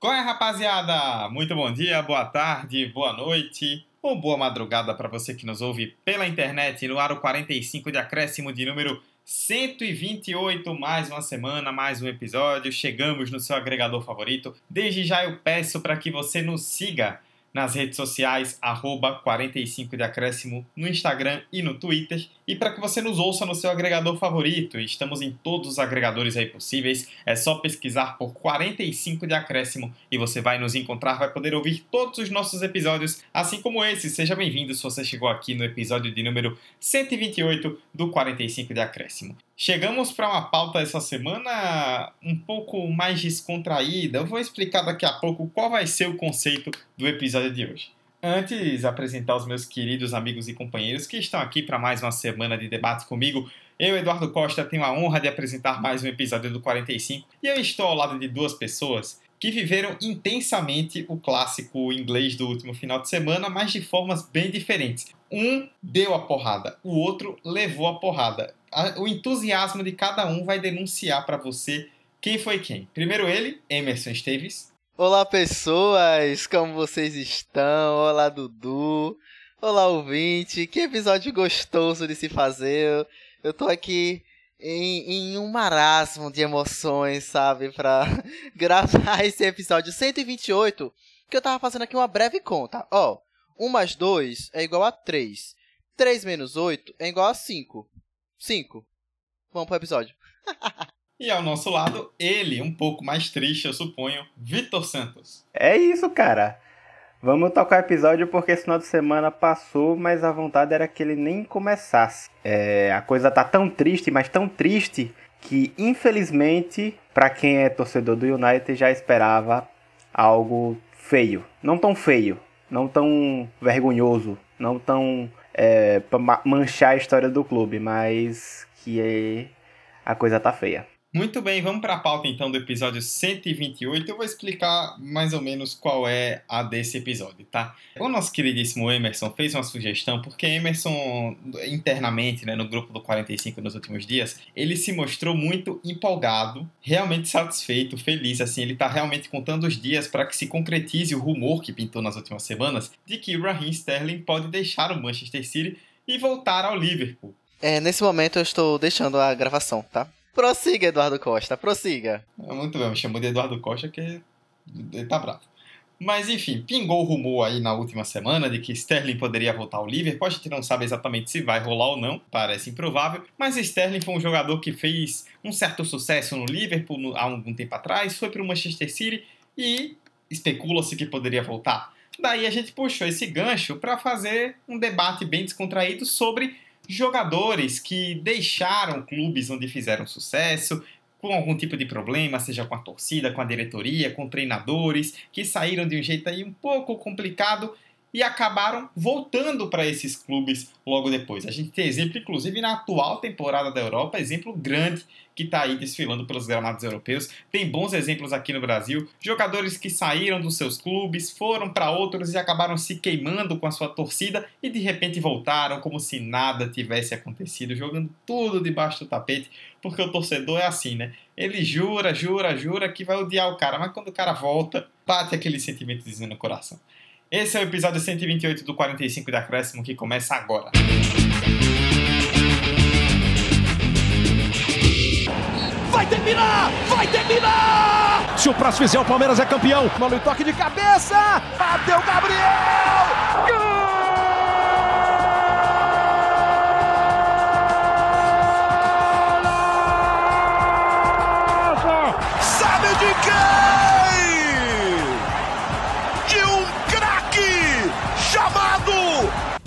Qual é, rapaziada? Muito bom dia, boa tarde, boa noite ou boa madrugada para você que nos ouve pela internet no aro 45 de acréscimo de número 128, mais uma semana, mais um episódio. Chegamos no seu agregador favorito. Desde já eu peço para que você nos siga nas redes sociais, arroba 45 de acréscimo, no Instagram e no Twitter. E para que você nos ouça no seu agregador favorito, estamos em todos os agregadores aí possíveis, é só pesquisar por 45 de acréscimo e você vai nos encontrar, vai poder ouvir todos os nossos episódios, assim como esse. Seja bem-vindo se você chegou aqui no episódio de número 128 do 45 de acréscimo. Chegamos para uma pauta essa semana um pouco mais descontraída. Eu vou explicar daqui a pouco qual vai ser o conceito do episódio de hoje. Antes, apresentar os meus queridos amigos e companheiros que estão aqui para mais uma semana de debate comigo. Eu, Eduardo Costa, tenho a honra de apresentar mais um episódio do 45 e eu estou ao lado de duas pessoas que viveram intensamente o clássico inglês do último final de semana, mas de formas bem diferentes. Um deu a porrada, o outro levou a porrada. O entusiasmo de cada um vai denunciar para você quem foi quem. Primeiro ele, Emerson Esteves. Olá, pessoas! Como vocês estão? Olá, Dudu. Olá, ouvinte. Que episódio gostoso de se fazer. Eu tô aqui em, em um marasmo de emoções, sabe? Pra gravar esse episódio 128. Que eu tava fazendo aqui uma breve conta. Ó, 1 mais 2 é igual a 3. 3 menos 8 é igual a 5. 5. Vamos pro episódio. e ao nosso lado, ele, um pouco mais triste, eu suponho, Vitor Santos. É isso, cara. Vamos tocar o episódio porque esse final de semana passou, mas a vontade era que ele nem começasse. É, a coisa tá tão triste, mas tão triste, que infelizmente, para quem é torcedor do United, já esperava algo feio. Não tão feio, não tão vergonhoso, não tão é, pra manchar a história do clube, mas que a coisa tá feia. Muito bem, vamos para a pauta então do episódio 128. Eu vou explicar mais ou menos qual é a desse episódio, tá? O nosso queridíssimo Emerson fez uma sugestão, porque Emerson, internamente, né, no grupo do 45 nos últimos dias, ele se mostrou muito empolgado, realmente satisfeito, feliz, assim, ele tá realmente contando os dias para que se concretize o rumor que pintou nas últimas semanas de que Raheem Sterling pode deixar o Manchester City e voltar ao Liverpool. É, nesse momento eu estou deixando a gravação, tá? Prossiga, Eduardo Costa, prossiga. É, muito bem, me chamou de Eduardo Costa que ele tá bravo. Mas enfim, pingou o rumor aí na última semana de que Sterling poderia voltar ao Liverpool. A gente não sabe exatamente se vai rolar ou não, parece improvável. Mas Sterling foi um jogador que fez um certo sucesso no Liverpool há algum tempo atrás, foi para o Manchester City e especula-se que poderia voltar. Daí a gente puxou esse gancho para fazer um debate bem descontraído sobre jogadores que deixaram clubes onde fizeram sucesso, com algum tipo de problema, seja com a torcida, com a diretoria, com treinadores, que saíram de um jeito aí um pouco complicado e acabaram voltando para esses clubes logo depois. A gente tem exemplo, inclusive, na atual temporada da Europa, exemplo grande que está aí desfilando pelos gramados europeus. Tem bons exemplos aqui no Brasil, jogadores que saíram dos seus clubes, foram para outros e acabaram se queimando com a sua torcida e de repente voltaram como se nada tivesse acontecido, jogando tudo debaixo do tapete, porque o torcedor é assim, né? Ele jura, jura, jura que vai odiar o cara, mas quando o cara volta, bate aquele sentimento no coração. Esse é o episódio 128 do 45 da Acréscimo que começa agora. Vai terminar! Vai terminar! Se o próximo fizer, o Palmeiras é campeão. Mano, toque de cabeça! Bateu Gabriel!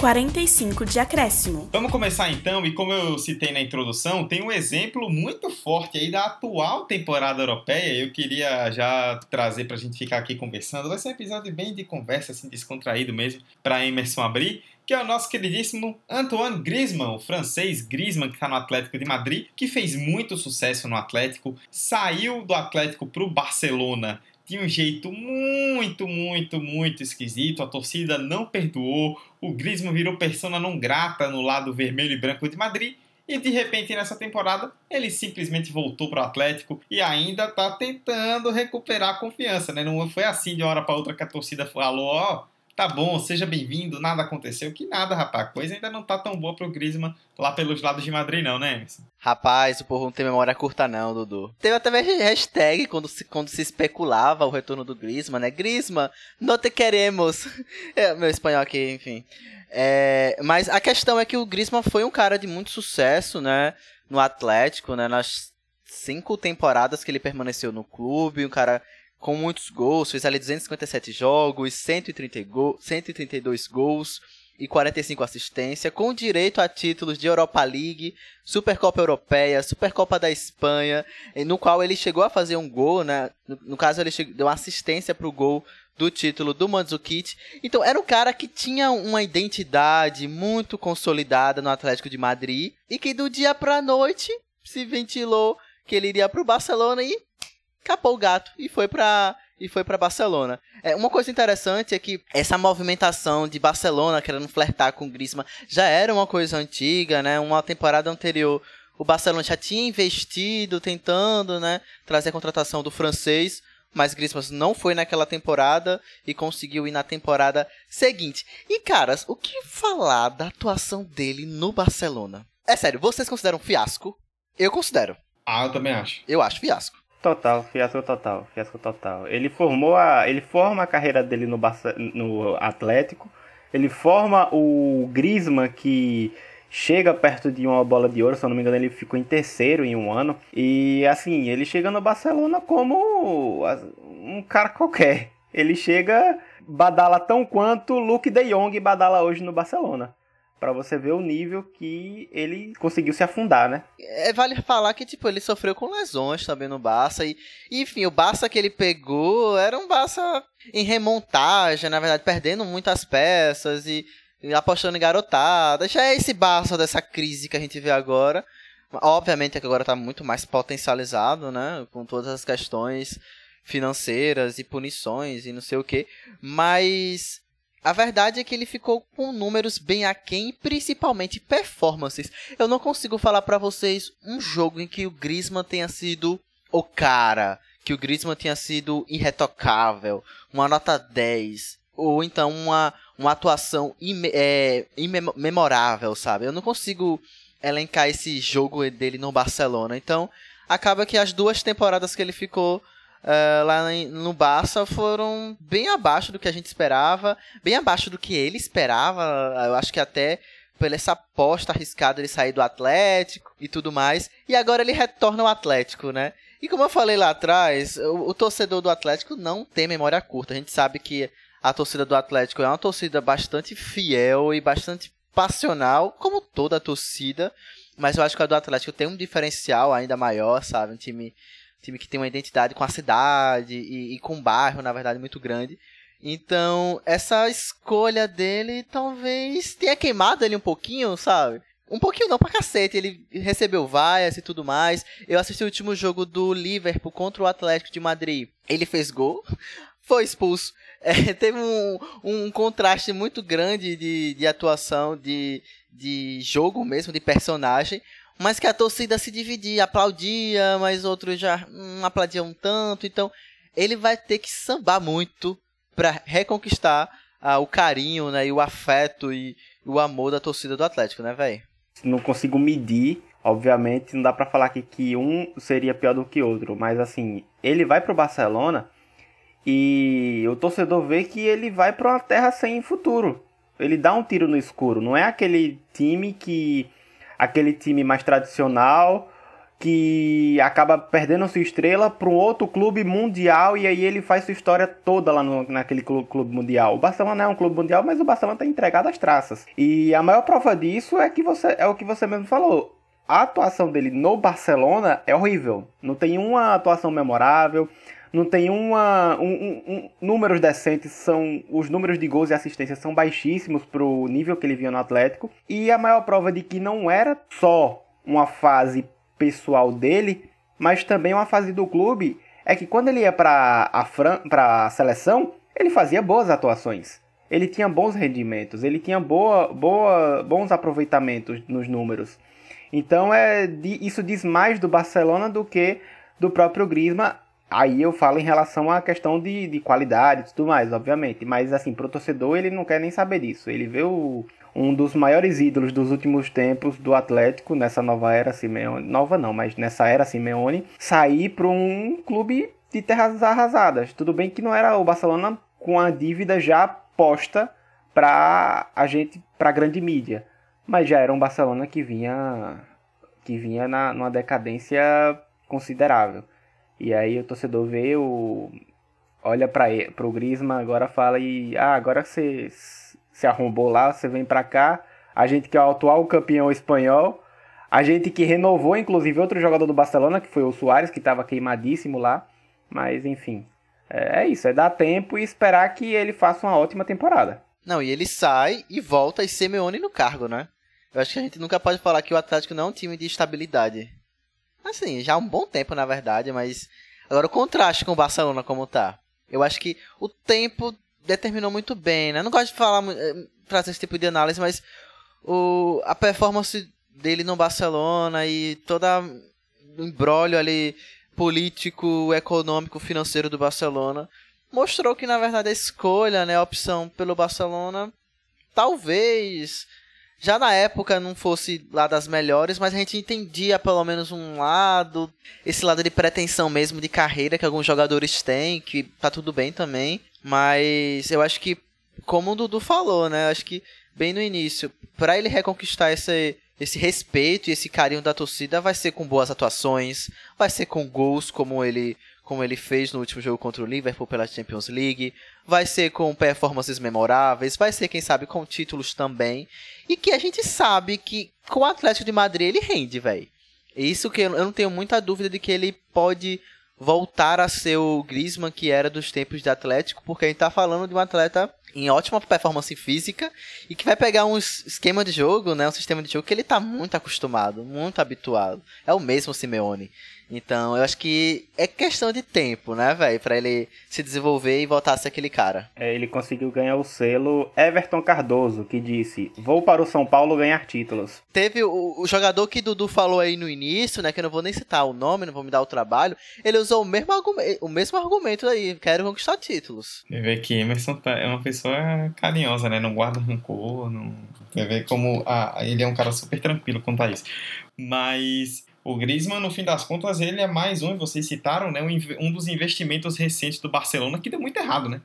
45 de acréscimo. Vamos começar então, e como eu citei na introdução, tem um exemplo muito forte aí da atual temporada europeia. Eu queria já trazer pra gente ficar aqui conversando. Vai ser um episódio bem de conversa, assim, descontraído mesmo, pra Emerson abrir que é o nosso queridíssimo Antoine Griezmann, o francês Griezmann que está no Atlético de Madrid, que fez muito sucesso no Atlético, saiu do Atlético para o Barcelona de um jeito muito, muito, muito esquisito. A torcida não perdoou. O Griezmann virou persona não grata no lado vermelho e branco de Madrid. e de repente nessa temporada ele simplesmente voltou para o Atlético e ainda está tentando recuperar a confiança, né? Não foi assim de uma hora para outra que a torcida falou, ó, tá bom, seja bem-vindo, nada aconteceu. Que nada, rapaz, a coisa ainda não tá tão boa pro Griezmann lá pelos lados de Madrid não, né, Emerson? Rapaz, o povo não tem memória curta não, Dudu. Teve até hashtag quando se, quando se especulava o retorno do Griezmann, né? Griezmann, não te queremos. É, meu espanhol aqui, enfim. É, mas a questão é que o Griezmann foi um cara de muito sucesso, né? No Atlético, né? Nas cinco temporadas que ele permaneceu no clube, um cara com muitos gols, fez ali 257 jogos, 130 go 132 gols e 45 assistências, com direito a títulos de Europa League, Supercopa Europeia, Supercopa da Espanha, no qual ele chegou a fazer um gol, né? No, no caso, ele deu assistência para o gol do título do Mandzukic. Então era um cara que tinha uma identidade muito consolidada no Atlético de Madrid e que do dia para noite se ventilou que ele iria para o Barcelona e capou o gato e foi para e foi para Barcelona. É, uma coisa interessante é que essa movimentação de Barcelona querendo flertar com o Griezmann já era uma coisa antiga, né? Uma temporada anterior o Barcelona já tinha investido tentando, né, trazer a contratação do francês mas Griezmann não foi naquela temporada e conseguiu ir na temporada seguinte. E caras, o que falar da atuação dele no Barcelona? É sério, vocês consideram fiasco? Eu considero. Ah, eu também acho. Eu acho fiasco. Total, fiasco total, fiasco total. Ele formou a, ele forma a carreira dele no, no Atlético. Ele forma o Griezmann que chega perto de uma bola de ouro, se eu não me engano, ele ficou em terceiro em um ano. E assim, ele chega no Barcelona como um cara qualquer. Ele chega, badala tão quanto Luke de Jong badala hoje no Barcelona. Para você ver o nível que ele conseguiu se afundar, né? É, vale falar que, tipo, ele sofreu com lesões também no Barça. E, enfim, o Barça que ele pegou era um Barça em remontagem, na verdade, perdendo muitas peças e apostando em garotada. Já é esse Barça dessa crise que a gente vê agora. Obviamente que agora está muito mais potencializado, né? Com todas as questões financeiras e punições e não sei o que. Mas a verdade é que ele ficou com números bem aquém, principalmente performances. Eu não consigo falar para vocês um jogo em que o Griezmann tenha sido o cara, que o Griezmann tenha sido irretocável, uma nota 10, ou então uma, uma atuação ime, é, imemorável, sabe? Eu não consigo elencar esse jogo dele no Barcelona. Então, acaba que as duas temporadas que ele ficou uh, lá no Barça foram bem abaixo do que a gente esperava, bem abaixo do que ele esperava. Eu acho que até pela essa aposta arriscada ele sair do Atlético e tudo mais. E agora ele retorna ao Atlético, né? E como eu falei lá atrás, o, o torcedor do Atlético não tem memória curta. A gente sabe que a torcida do Atlético é uma torcida bastante fiel e bastante passional, como toda a torcida, mas eu acho que a do Atlético tem um diferencial ainda maior, sabe? Um time, time que tem uma identidade com a cidade e, e com um bairro, na verdade, muito grande. Então, essa escolha dele talvez tenha queimado ele um pouquinho, sabe? Um pouquinho não, pra cacete. Ele recebeu vaias e tudo mais. Eu assisti o último jogo do Liverpool contra o Atlético de Madrid. Ele fez gol, foi expulso. É, teve um, um contraste muito grande de, de atuação, de, de jogo mesmo, de personagem, mas que a torcida se dividia, aplaudia, mas outros já não aplaudiam tanto. Então ele vai ter que sambar muito para reconquistar ah, o carinho né, e o afeto e o amor da torcida do Atlético, né, velho? Não consigo medir, obviamente, não dá para falar que, que um seria pior do que outro, mas assim, ele vai pro Barcelona e o torcedor vê que ele vai para uma terra sem futuro. Ele dá um tiro no escuro. Não é aquele time que. Aquele time mais tradicional que acaba perdendo sua estrela para um outro clube mundial e aí ele faz sua história toda lá no, naquele clube, clube mundial. O Barcelona é um clube mundial, mas o Barcelona está entregado às traças. E a maior prova disso é que você é o que você mesmo falou. A atuação dele no Barcelona é horrível. Não tem uma atuação memorável não tem uma, um, um, um, números decentes, são os números de gols e assistências são baixíssimos para o nível que ele vinha no Atlético. E a maior prova de que não era só uma fase pessoal dele, mas também uma fase do clube, é que quando ele ia para a, Fran a seleção, ele fazia boas atuações. Ele tinha bons rendimentos, ele tinha boa, boa, bons aproveitamentos nos números. Então é isso diz mais do Barcelona do que do próprio Griezmann. Aí eu falo em relação à questão de, de qualidade e tudo mais, obviamente. Mas assim, pro torcedor ele não quer nem saber disso. Ele vê o, um dos maiores ídolos dos últimos tempos do Atlético, nessa nova era Simeone. Nova não, mas nessa era Simeone, sair para um clube de terras arrasadas. Tudo bem que não era o Barcelona com a dívida já posta para a gente, para a grande mídia, mas já era um Barcelona que vinha que vinha na, numa decadência considerável. E aí o torcedor vê o olha para o Griezmann agora fala e ah, agora você se arrombou lá, você vem para cá. A gente que é o atual campeão espanhol, a gente que renovou inclusive outro jogador do Barcelona, que foi o Soares, que estava queimadíssimo lá. Mas enfim, é, é isso, é dar tempo e esperar que ele faça uma ótima temporada. Não, e ele sai e volta e Simeone no cargo, né? Eu acho que a gente nunca pode falar que o Atlético não é um time de estabilidade. Assim, já há um bom tempo, na verdade, mas agora o contraste com o Barcelona como tá. Eu acho que o tempo determinou muito bem, né? Eu não gosto de falar eh, trazer esse tipo de análise, mas o a performance dele no Barcelona e toda o embrólio ali político, econômico, financeiro do Barcelona, mostrou que na verdade a escolha, né, a opção pelo Barcelona, talvez já na época não fosse lá das melhores, mas a gente entendia pelo menos um lado, esse lado de pretensão mesmo de carreira que alguns jogadores têm, que tá tudo bem também, mas eu acho que como o Dudu falou, né, acho que bem no início, para ele reconquistar esse esse respeito e esse carinho da torcida vai ser com boas atuações, vai ser com gols como ele como ele fez no último jogo contra o Liverpool pela Champions League, vai ser com performances memoráveis, vai ser quem sabe com títulos também, e que a gente sabe que com o Atlético de Madrid ele rende, velho. Isso que eu não tenho muita dúvida de que ele pode voltar a ser o Griezmann que era dos tempos de Atlético, porque a gente tá falando de um atleta em ótima performance física e que vai pegar um esquema de jogo, né, um sistema de jogo que ele tá muito acostumado, muito habituado. É o mesmo Simeone. Então, eu acho que é questão de tempo, né, velho, para ele se desenvolver e voltar a ser aquele cara. É, ele conseguiu ganhar o selo Everton Cardoso, que disse: "Vou para o São Paulo ganhar títulos". Teve o, o, jogador que Dudu falou aí no início, né, que eu não vou nem citar o nome, não vou me dar o trabalho, ele usou o mesmo argumento, o mesmo argumento aí, quero conquistar títulos. Você vê que Emerson tá, é uma pessoa carinhosa, né, não guarda rancor, não... Você vê como ah, ele é um cara super tranquilo quanto a isso. Mas o Griezmann, no fim das contas, ele é mais um, vocês citaram, né, um dos investimentos recentes do Barcelona que deu muito errado, né?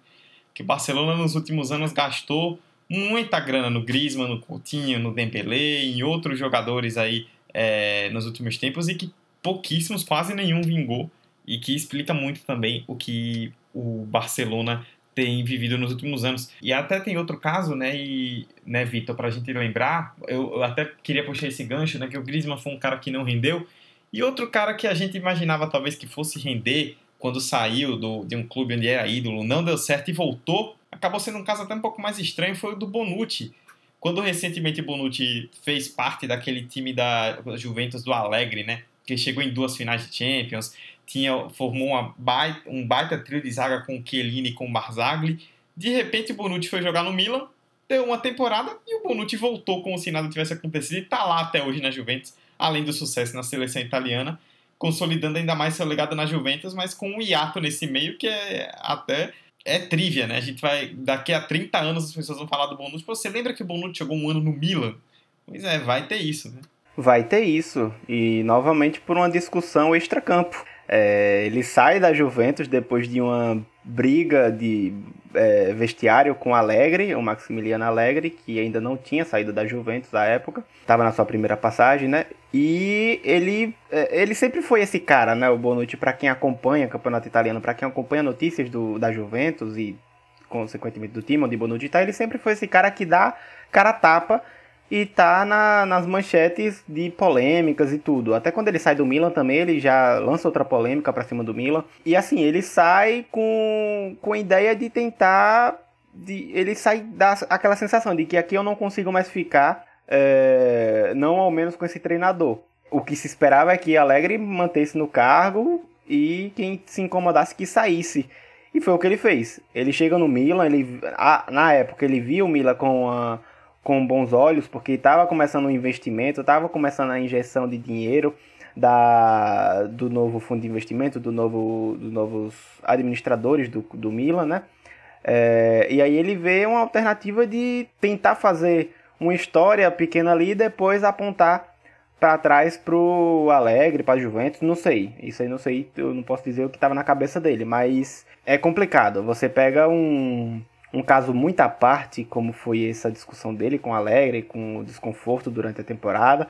Que o Barcelona nos últimos anos gastou muita grana no Griezmann, no Coutinho, no Dembélé, em outros jogadores aí é, nos últimos tempos e que pouquíssimos, quase nenhum vingou e que explica muito também o que o Barcelona tem vivido nos últimos anos. E até tem outro caso, né, e, né, Vitor, pra gente lembrar, eu, eu, até queria puxar esse gancho, né, que o Griezmann foi um cara que não rendeu, e outro cara que a gente imaginava talvez que fosse render quando saiu do, de um clube onde era ídolo, não deu certo e voltou, acabou sendo um caso até um pouco mais estranho, foi o do Bonucci. Quando recentemente Bonucci fez parte daquele time da Juventus do Alegre, né, que chegou em duas finais de Champions, tinha, formou uma baita, um baita trio de zaga com Chiellini e com Barzagli. De repente o Bonucci foi jogar no Milan, deu uma temporada e o Bonucci voltou como se nada tivesse acontecido e está lá até hoje na Juventus, além do sucesso na seleção italiana, consolidando ainda mais seu legado na Juventus, mas com um hiato nesse meio que é até é trivia, né? A gente vai daqui a 30 anos as pessoas vão falar do Bonucci. Você lembra que o Bonucci jogou um ano no Milan? Pois é, vai ter isso, né? Vai ter isso e novamente por uma discussão extracampo. É, ele sai da Juventus depois de uma briga de é, vestiário com Alegre, o Maximiliano Alegre, que ainda não tinha saído da Juventus à época, estava na sua primeira passagem, né? E ele, é, ele sempre foi esse cara, né? O Bonucci, para quem acompanha o campeonato italiano, para quem acompanha notícias do, da Juventus e consequentemente do time onde Bonucci está, ele sempre foi esse cara que dá cara tapa e tá na, nas manchetes de polêmicas e tudo. Até quando ele sai do Milan também, ele já lança outra polêmica para cima do Milan. E assim, ele sai com, com a ideia de tentar. De, ele sai da aquela sensação de que aqui eu não consigo mais ficar, é, não ao menos com esse treinador. O que se esperava é que Alegre mantesse no cargo e quem se incomodasse que saísse. E foi o que ele fez. Ele chega no Milan, ele, a, na época ele viu o Milan com a com bons olhos, porque estava começando o investimento, estava começando a injeção de dinheiro da, do novo fundo de investimento, do novo, dos novos administradores do, do Milan, né? É, e aí ele vê uma alternativa de tentar fazer uma história pequena ali e depois apontar para trás pro Alegre, para Juventus, não sei. Isso aí não sei, eu não posso dizer o que estava na cabeça dele, mas é complicado. Você pega um, um caso muito à parte, como foi essa discussão dele com o Alegre, com o desconforto durante a temporada,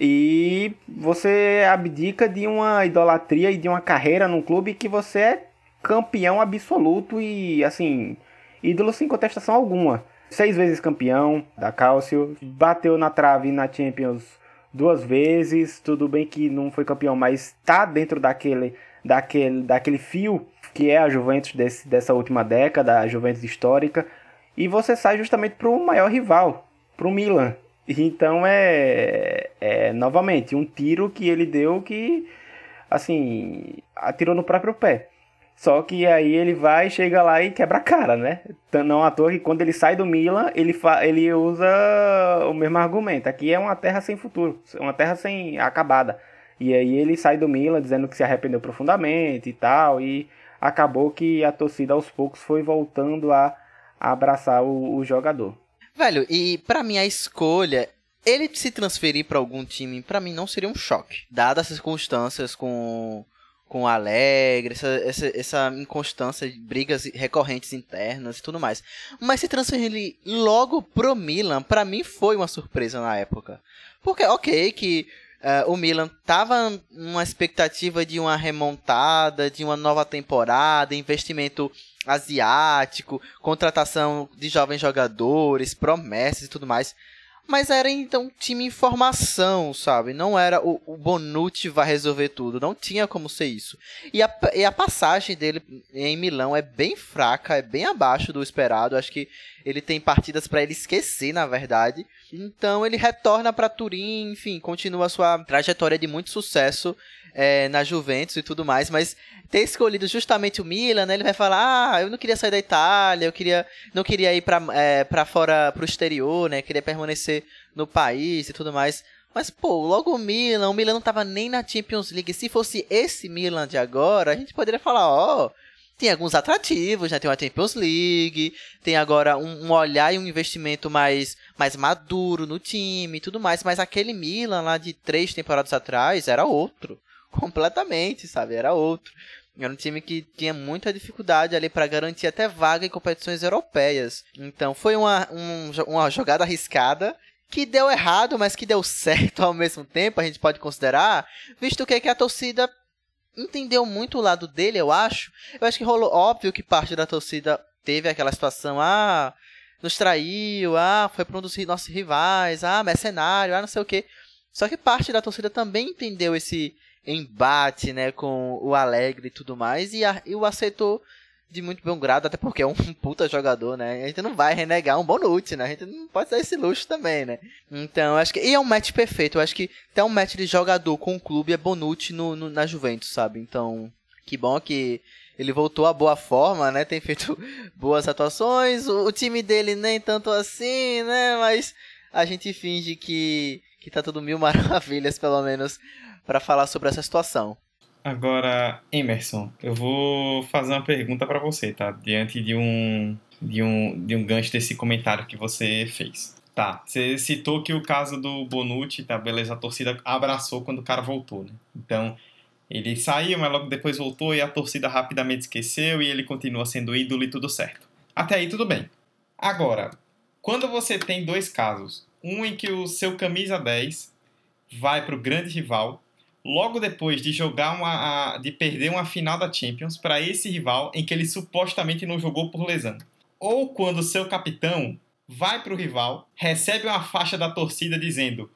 e você abdica de uma idolatria e de uma carreira num clube que você é campeão absoluto e, assim, ídolo sem contestação alguma. Seis vezes campeão da Calcio, bateu na trave na Champions duas vezes. Tudo bem que não foi campeão, mas tá dentro daquele, daquele, daquele fio que é a Juventus desse, dessa última década, a Juventus histórica. E você sai justamente para o maior rival, para o Milan. Então é, é novamente um tiro que ele deu que assim atirou no próprio pé. Só que aí ele vai, chega lá e quebra a cara, né? Não à toa que quando ele sai do Milan, ele, ele usa o mesmo argumento. Aqui é uma terra sem futuro, uma terra sem acabada. E aí ele sai do Milan dizendo que se arrependeu profundamente e tal. E acabou que a torcida aos poucos foi voltando a, a abraçar o, o jogador. Velho, e para mim a escolha ele se transferir para algum time, para mim não seria um choque, dadas as circunstâncias com com Alegre, essa, essa, essa inconstância de brigas recorrentes internas e tudo mais. Mas se transferir logo pro Milan, para mim foi uma surpresa na época. Porque, ok, que uh, o Milan tava numa expectativa de uma remontada, de uma nova temporada, investimento asiático, contratação de jovens jogadores, promessas e tudo mais. Mas era então time em formação, sabe? Não era o, o Bonucci vai resolver tudo. Não tinha como ser isso. E a, e a passagem dele em Milão é bem fraca, é bem abaixo do esperado. Acho que ele tem partidas para ele esquecer, na verdade. Então ele retorna para Turim, enfim, continua sua trajetória de muito sucesso é, na Juventus e tudo mais, mas ter escolhido justamente o Milan, né, ele vai falar, ah, eu não queria sair da Itália, eu queria, não queria ir para é, pra fora, pro exterior, né, queria permanecer no país e tudo mais. Mas, pô, logo o Milan, o Milan não tava nem na Champions League. Se fosse esse Milan de agora, a gente poderia falar, ó, oh, tem alguns atrativos, né? Tem uma Champions League, tem agora um, um, olhar e um investimento mais, mais maduro no time e tudo mais. Mas aquele Milan lá de três temporadas atrás era outro completamente, sabe? Era outro. Era um time que tinha muita dificuldade ali para garantir até vaga em competições europeias. Então foi uma, um, uma jogada arriscada que deu errado, mas que deu certo ao mesmo tempo, a gente pode considerar, visto que, que a torcida entendeu muito o lado dele, eu acho. Eu acho que rolou óbvio que parte da torcida teve aquela situação, ah, nos traiu, ah, foi para um dos nossos rivais, ah, mercenário, ah, não sei o que. Só que parte da torcida também entendeu esse embate, né, com o Alegre e tudo mais, e, a, e o aceitou de muito bom grado, até porque é um puta jogador, né? A gente não vai renegar um Bonucci, né? A gente não pode dar esse luxo também, né? Então, acho que. E é um match perfeito. Eu acho que até um match de jogador com o clube é Bonucci no, no, na Juventus, sabe? Então, que bom que ele voltou a boa forma, né? Tem feito boas atuações. O, o time dele nem tanto assim, né? Mas a gente finge que, que tá tudo mil maravilhas, pelo menos para falar sobre essa situação. Agora, Emerson, eu vou fazer uma pergunta para você, tá? Diante de um, de, um, de um gancho desse comentário que você fez. Tá, você citou que o caso do Bonucci, tá, beleza, a torcida abraçou quando o cara voltou, né? Então, ele saiu, mas logo depois voltou e a torcida rapidamente esqueceu e ele continua sendo ídolo e tudo certo. Até aí tudo bem. Agora, quando você tem dois casos, um em que o seu camisa 10 vai para o grande rival logo depois de jogar uma, de perder uma final da Champions para esse rival em que ele supostamente não jogou por lesão. Ou quando seu capitão vai para o rival, recebe uma faixa da torcida dizendo: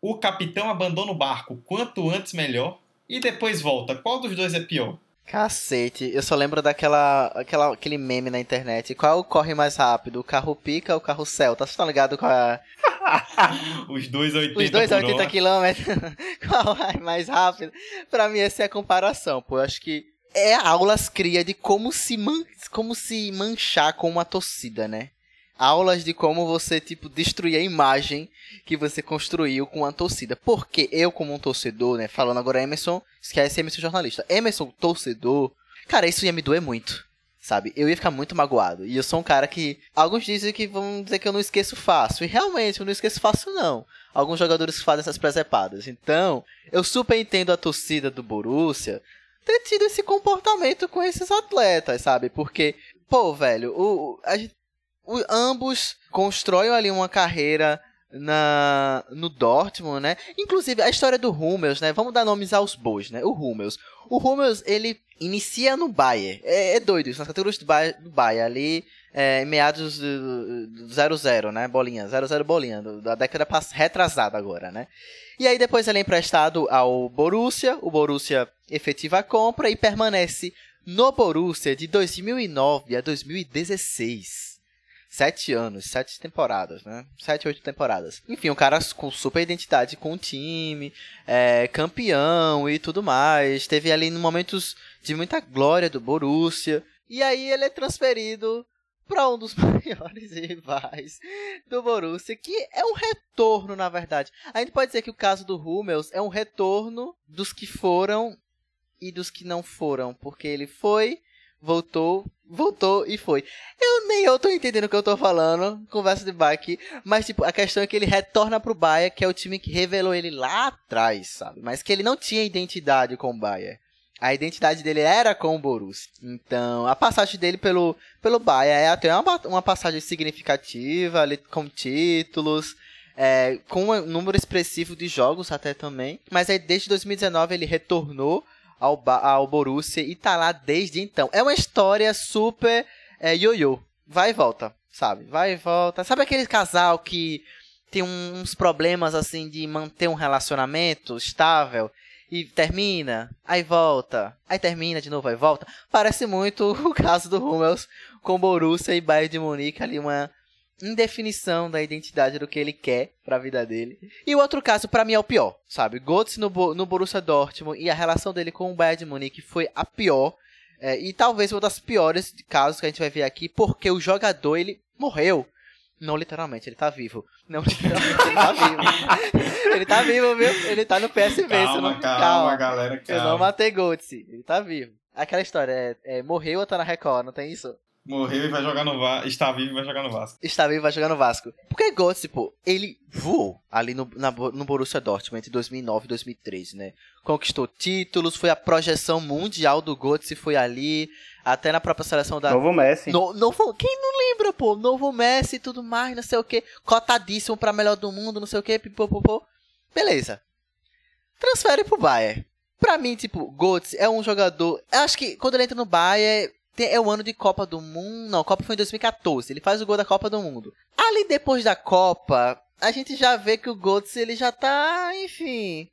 "O capitão abandona o barco quanto antes melhor" e depois volta. Qual dos dois é pior? Cacete, eu só lembro daquela aquela, aquele meme na internet. Qual corre mais rápido, o carro pica ou o carro celta? Você tá ligado com a... Os dois a 80 Os dois a 80 km. Qual é mais rápido? Pra mim essa é a comparação, pô. Eu acho que é aulas cria de como se, man... como se manchar com uma torcida, né? aulas de como você, tipo, destruir a imagem que você construiu com a torcida. Porque eu, como um torcedor, né, falando agora Emerson, esquece Emerson jornalista. Emerson, torcedor, cara, isso ia me doer muito. Sabe? Eu ia ficar muito magoado. E eu sou um cara que. Alguns dizem que vão dizer que eu não esqueço fácil. E realmente, eu não esqueço fácil, não. Alguns jogadores fazem essas presepadas. Então, eu super entendo a torcida do Borussia ter tido esse comportamento com esses atletas, sabe? Porque, pô, velho, o, a, o, ambos constroem ali uma carreira na no Dortmund, né? Inclusive a história do Hummels, né? Vamos dar nomes aos bois, né? O Hummels. O Hummels, ele inicia no Bayern. É, é doido isso, nas categorias do Bayern, do Bayern ali, é, em meados do 00, né? Bolinha, 00 bolinha, do, da década retrasada agora, né? E aí depois ele é emprestado ao Borussia, o Borussia efetiva a compra e permanece no Borussia de 2009 a 2016 sete anos, sete temporadas, né? Sete, oito temporadas. Enfim, um cara com super identidade com o time, é, campeão e tudo mais. Teve ali momentos de muita glória do Borussia. E aí ele é transferido para um dos maiores rivais do Borussia, que é um retorno, na verdade. A gente pode dizer que o caso do Hummels é um retorno dos que foram e dos que não foram, porque ele foi, voltou, voltou e foi. Eu nem eu tô entendendo o que eu tô falando, conversa de bike, mas tipo, a questão é que ele retorna pro Bayern, que é o time que revelou ele lá atrás, sabe? Mas que ele não tinha identidade com o Bayern. A identidade dele era com o Borussia. Então, a passagem dele pelo, pelo Bayern é até uma, uma passagem significativa, ali, com títulos, é, com um número expressivo de jogos até também. Mas aí, desde 2019, ele retornou ao, ao Borussia e tá lá desde então. É uma história super é, ioiô. Vai e volta, sabe? Vai e volta. Sabe aquele casal que tem uns problemas assim de manter um relacionamento estável e termina, aí volta, aí termina de novo, aí volta. Parece muito o caso do Hummels com Borussia e Bayern de Munique ali uma indefinição da identidade do que ele quer para a vida dele. E o outro caso, para mim, é o pior, sabe? Götze no, no Borussia Dortmund e a relação dele com o Bayern de Munique foi a pior. É, e talvez uma das piores casos que a gente vai ver aqui, porque o jogador, ele morreu. Não literalmente, ele tá vivo. Não literalmente, ele tá vivo. ele tá vivo, viu? Ele tá no PSV. Calma, não... calma, calma, galera, calma. Eu não matei Götze, ele tá vivo. Aquela história, é, é morreu ou tá na Record, não tem isso? Morreu e vai jogar no Vasco. Está vivo e vai jogar no Vasco. Está vivo e vai jogar no Vasco. Porque Götze, pô, ele voou ali no, na, no Borussia Dortmund entre 2009 e 2013, né? Conquistou títulos, foi a projeção mundial do Götze, foi ali, até na própria seleção da... Novo Messi. No, novo, quem não lembra, pô? Novo Messi e tudo mais, não sei o que. Cotadíssimo pra melhor do mundo, não sei o que, pipopopô. Beleza. Transfere pro Bayern. Pra mim, tipo, Götze é um jogador... Eu acho que quando ele entra no Bayern é o ano de Copa do Mundo. Não, a Copa foi em 2014. Ele faz o gol da Copa do Mundo. Ali depois da Copa, a gente já vê que o Götze ele já tá, enfim,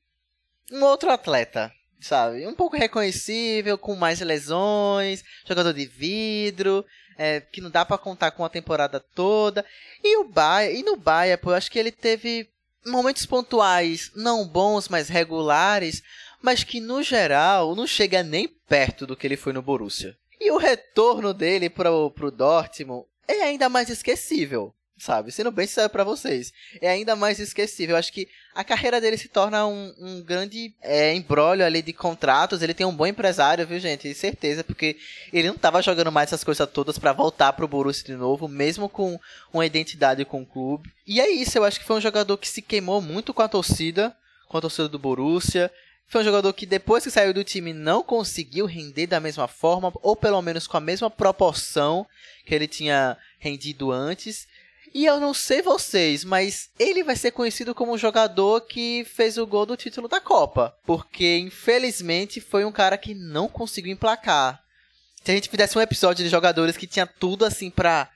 um outro atleta, sabe? Um pouco reconhecível, com mais lesões, jogador de vidro, é, que não dá para contar com a temporada toda. E o Bayern, e no Bayern, pô, eu acho que ele teve momentos pontuais não bons, mas regulares, mas que no geral não chega nem perto do que ele foi no Borussia. E o retorno dele pro, pro Dortmund é ainda mais esquecível, sabe? Sendo bem sincero pra vocês. É ainda mais esquecível. Eu acho que a carreira dele se torna um, um grande é, embrólio ali de contratos. Ele tem um bom empresário, viu, gente? Certeza, porque ele não tava jogando mais essas coisas todas para voltar pro Borussia de novo, mesmo com uma identidade com o clube. E é isso, eu acho que foi um jogador que se queimou muito com a torcida, com a torcida do Borussia. Foi um jogador que depois que saiu do time não conseguiu render da mesma forma, ou pelo menos com a mesma proporção que ele tinha rendido antes. E eu não sei vocês, mas ele vai ser conhecido como um jogador que fez o gol do título da Copa. Porque, infelizmente, foi um cara que não conseguiu emplacar. Se a gente fizesse um episódio de jogadores que tinha tudo assim pra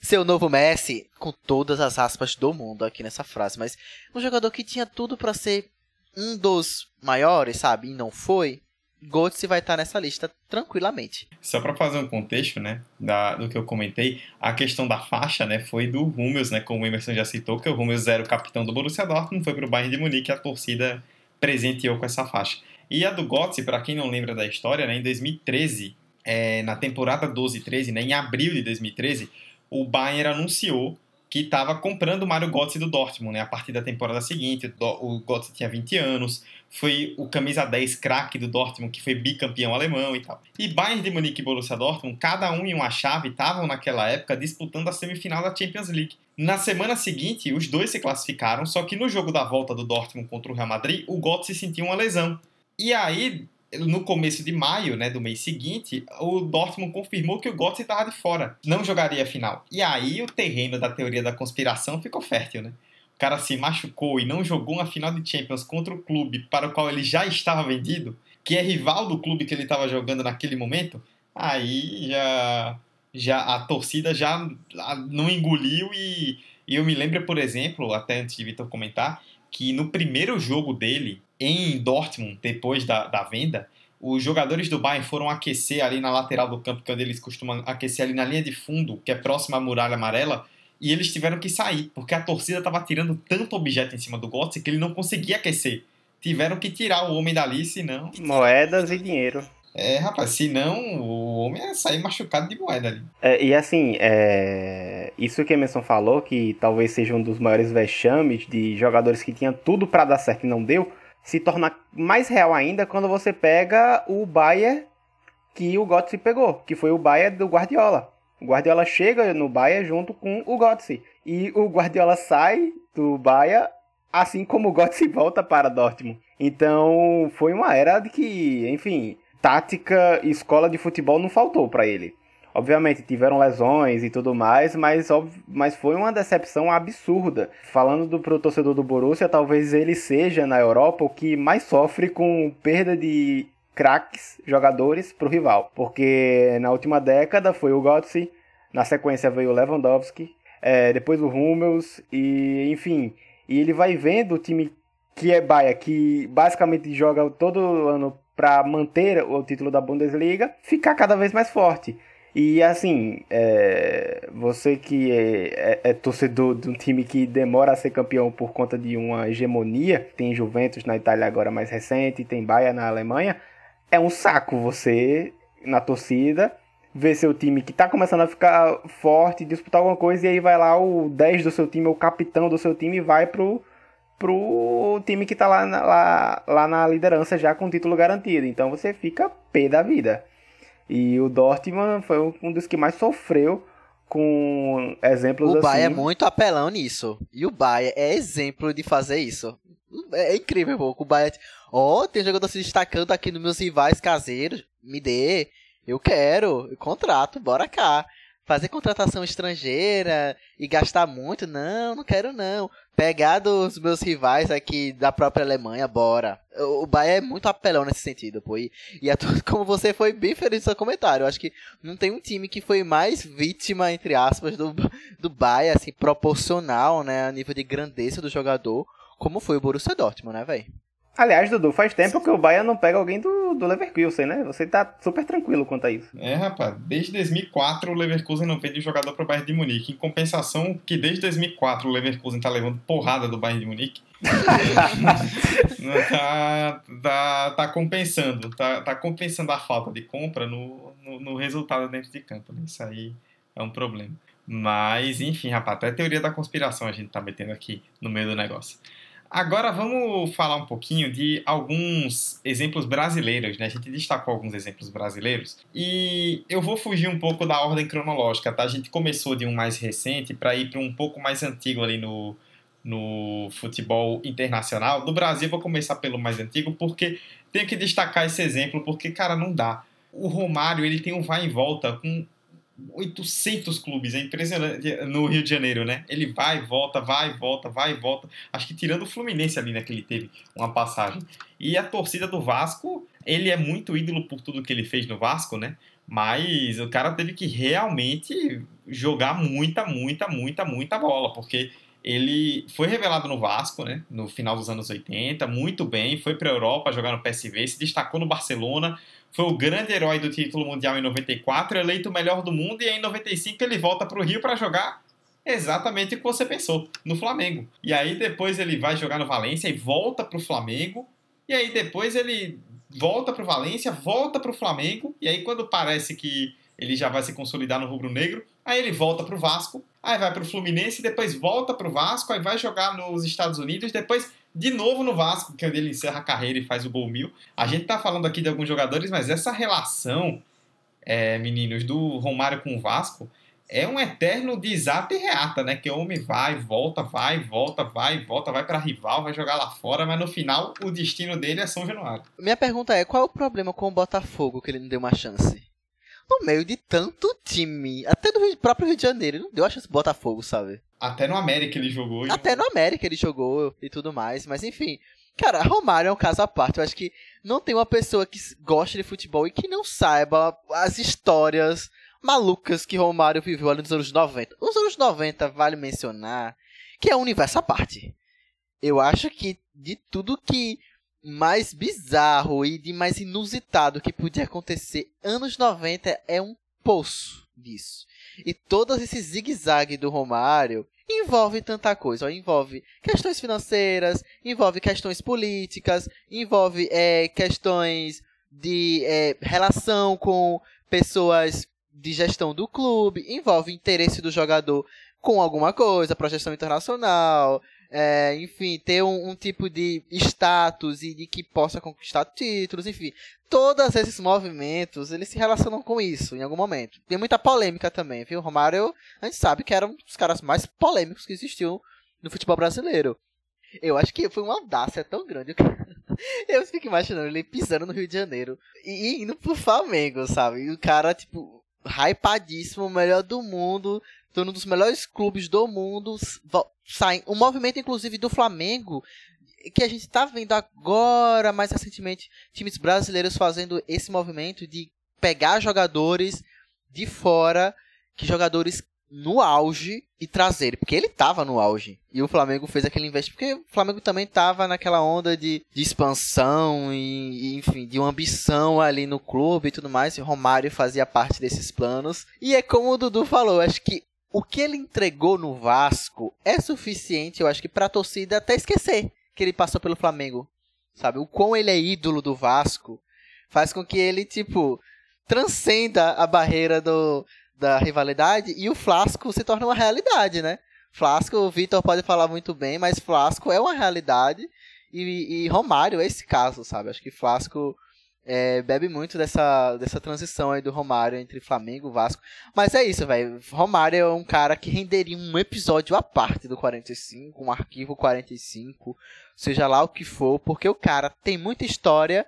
ser o novo Messi, com todas as aspas do mundo aqui nessa frase, mas um jogador que tinha tudo para ser um dos maiores, sabe, e não foi, Götze vai estar nessa lista tranquilamente. Só para fazer um contexto, né, da, do que eu comentei, a questão da faixa, né, foi do Hummels, né, como o Emerson já citou, que o Hummels era o capitão do Borussia Dortmund, foi para o Bayern de Munique a torcida presenteou com essa faixa. E a do Götze, para quem não lembra da história, né, em 2013, é, na temporada 12-13, né, em abril de 2013, o Bayern anunciou que estava comprando o Mário Götze do Dortmund, né? A partir da temporada seguinte, o Götze tinha 20 anos, foi o camisa 10 craque do Dortmund, que foi bicampeão alemão e tal. E Bayern de Munique e Borussia Dortmund, cada um em uma chave, estavam naquela época disputando a semifinal da Champions League. Na semana seguinte, os dois se classificaram, só que no jogo da volta do Dortmund contra o Real Madrid, o Götze sentiu uma lesão. E aí, no começo de maio, né, do mês seguinte, o Dortmund confirmou que o Götze estava de fora, não jogaria a final. E aí o terreno da teoria da conspiração ficou fértil, né? O cara se machucou e não jogou uma final de Champions contra o clube para o qual ele já estava vendido, que é rival do clube que ele estava jogando naquele momento. Aí já já a torcida já não engoliu e, e eu me lembro, por exemplo, até antes de Vitor comentar, que no primeiro jogo dele em Dortmund, depois da, da venda, os jogadores do Bayern foram aquecer ali na lateral do campo, que é onde eles costumam aquecer ali na linha de fundo, que é próxima à muralha amarela, e eles tiveram que sair, porque a torcida estava tirando tanto objeto em cima do Götze que ele não conseguia aquecer. Tiveram que tirar o homem dali, senão... Moedas e dinheiro. É, rapaz, senão o homem ia sair machucado de moeda ali. É, e assim, é... isso que a Emerson falou, que talvez seja um dos maiores vexames de jogadores que tinham tudo para dar certo e não deu, se torna mais real ainda quando você pega o Bayern que o Götze pegou, que foi o Bayern do Guardiola. O Guardiola chega no Bayern junto com o Götze. E o Guardiola sai do Bayern, assim como o Götze volta para Dortmund. Então, foi uma era de que, enfim, tática e escola de futebol não faltou para ele. Obviamente tiveram lesões e tudo mais, mas, mas foi uma decepção absurda. Falando do pro torcedor do Borussia, talvez ele seja na Europa o que mais sofre com perda de craques, jogadores para o rival. Porque na última década foi o Götze, na sequência veio o Lewandowski, é, depois o Hummels e enfim. E ele vai vendo o time que é Baia, que basicamente joga todo ano para manter o título da Bundesliga, ficar cada vez mais forte. E assim, é, você que é, é, é, torcedor de um time que demora a ser campeão por conta de uma hegemonia, tem Juventus na Itália agora mais recente, tem Bayern na Alemanha, é um saco você na torcida ver seu time que tá começando a ficar forte, disputar alguma coisa, e aí vai lá o 10 do seu time, o capitão do seu time, vai pro, pro time que tá lá na, lá, lá na liderança já com título garantido. Então você fica pé da vida. E o Dortmund foi um dos que mais sofreu com exemplos o assim. O Bayern é muito apelão nisso. E o Bayern é exemplo de fazer isso. É incrível, pô. O Bayern, ó, oh, tem jogador se destacando aqui nos meus rivais caseiros. Me dê. Eu quero. Contrato, bora cá fazer contratação estrangeira e gastar muito. Não, não quero não. Pegar dos meus rivais aqui da própria Alemanha, bora. O Bayern é muito apelão nesse sentido, pô. E, e a, como você foi bem feliz no seu comentário, eu acho que não tem um time que foi mais vítima, entre aspas, do, do Bayern, assim, proporcional, né, a nível de grandeza do jogador, como foi o Borussia Dortmund, né, velho? Aliás, Dudu, faz tempo que o Bayern não pega alguém do, do Leverkusen, né? Você tá super tranquilo quanto a isso. É, rapaz. Desde 2004 o Leverkusen não vende jogador pro Bayern de Munique. Em compensação, que desde 2004 o Leverkusen tá levando porrada do Bayern de Munique. tá, tá, tá compensando. Tá, tá compensando a falta de compra no, no, no resultado dentro de campo. Né? Isso aí é um problema. Mas, enfim, rapaz, até a teoria da conspiração a gente tá metendo aqui no meio do negócio. Agora vamos falar um pouquinho de alguns exemplos brasileiros, né? A gente destacou alguns exemplos brasileiros e eu vou fugir um pouco da ordem cronológica, tá? A gente começou de um mais recente para ir para um pouco mais antigo ali no, no futebol internacional. Do Brasil, vou começar pelo mais antigo porque tenho que destacar esse exemplo porque, cara, não dá. O Romário, ele tem um vai e volta com 800 clubes, é impressionante no Rio de Janeiro, né? Ele vai, volta, vai, volta, vai, volta. Acho que tirando o Fluminense ali, né, que ele teve uma passagem. E a torcida do Vasco, ele é muito ídolo por tudo que ele fez no Vasco, né? Mas o cara teve que realmente jogar muita, muita, muita, muita bola, porque ele foi revelado no Vasco, né, no final dos anos 80, muito bem, foi para a Europa jogar no PSV, se destacou no Barcelona, foi o grande herói do título mundial em 94, eleito o melhor do mundo, e aí em 95 ele volta para o Rio para jogar exatamente o que você pensou, no Flamengo. E aí depois ele vai jogar no Valência e volta para o Flamengo, e aí depois ele volta para o Valência, volta para o Flamengo, e aí quando parece que ele já vai se consolidar no rubro-negro, Aí ele volta pro Vasco, aí vai pro Fluminense, depois volta pro Vasco, aí vai jogar nos Estados Unidos, depois de novo no Vasco, que é onde ele encerra a carreira e faz o gol mil. A gente tá falando aqui de alguns jogadores, mas essa relação, é, meninos, do Romário com o Vasco é um eterno desata e reata, né? Que o homem vai, volta, vai, volta, vai, volta, vai para rival, vai jogar lá fora, mas no final o destino dele é São Januário. Minha pergunta é: qual é o problema com o Botafogo que ele não deu uma chance? No meio de tanto time, até do próprio Rio de Janeiro, ele não deu a chance pro Botafogo, sabe? Até no América ele jogou. Até no América ele jogou e tudo mais, mas enfim. Cara, Romário é um caso à parte. Eu acho que não tem uma pessoa que goste de futebol e que não saiba as histórias malucas que Romário viveu ali nos anos 90. Os anos 90, vale mencionar, que é um universo à parte. Eu acho que de tudo que mais bizarro e de mais inusitado que podia acontecer, anos 90 é um poço disso. E todo esse zigue-zague do Romário envolve tanta coisa. Ó, envolve questões financeiras, envolve questões políticas, envolve é, questões de é, relação com pessoas de gestão do clube, envolve interesse do jogador com alguma coisa, projeção internacional, é, enfim, ter um, um, tipo de status e de que possa conquistar títulos, enfim. Todos esses movimentos, eles se relacionam com isso em algum momento. Tem muita polêmica também, viu? Romário, a gente sabe que era um dos caras mais polêmicos que existiu no futebol brasileiro. Eu acho que foi uma audácia tão grande. Eu fico imaginando ele pisando no Rio de Janeiro e indo pro Flamengo, sabe? E o cara, tipo, hypadíssimo, o melhor do mundo, um dos melhores clubes do mundo, sai um movimento inclusive do Flamengo que a gente está vendo agora, mais recentemente, times brasileiros fazendo esse movimento de pegar jogadores de fora, que jogadores no auge e trazer, porque ele estava no auge. E o Flamengo fez aquele investimento, porque o Flamengo também estava naquela onda de, de expansão e, e, enfim, de uma ambição ali no clube e tudo mais. E Romário fazia parte desses planos. E é como o Dudu falou, acho que o que ele entregou no Vasco é suficiente, eu acho que para a torcida até esquecer que ele passou pelo Flamengo. Sabe? O quão ele é ídolo do Vasco faz com que ele, tipo, transcenda a barreira do da rivalidade e o Flasco se torna uma realidade, né? Flasco, o Vitor pode falar muito bem, mas Flasco é uma realidade e, e Romário é esse caso, sabe? Acho que Flasco é, bebe muito dessa, dessa transição aí do Romário entre Flamengo e Vasco. Mas é isso, velho. Romário é um cara que renderia um episódio à parte do 45, um arquivo 45, seja lá o que for, porque o cara tem muita história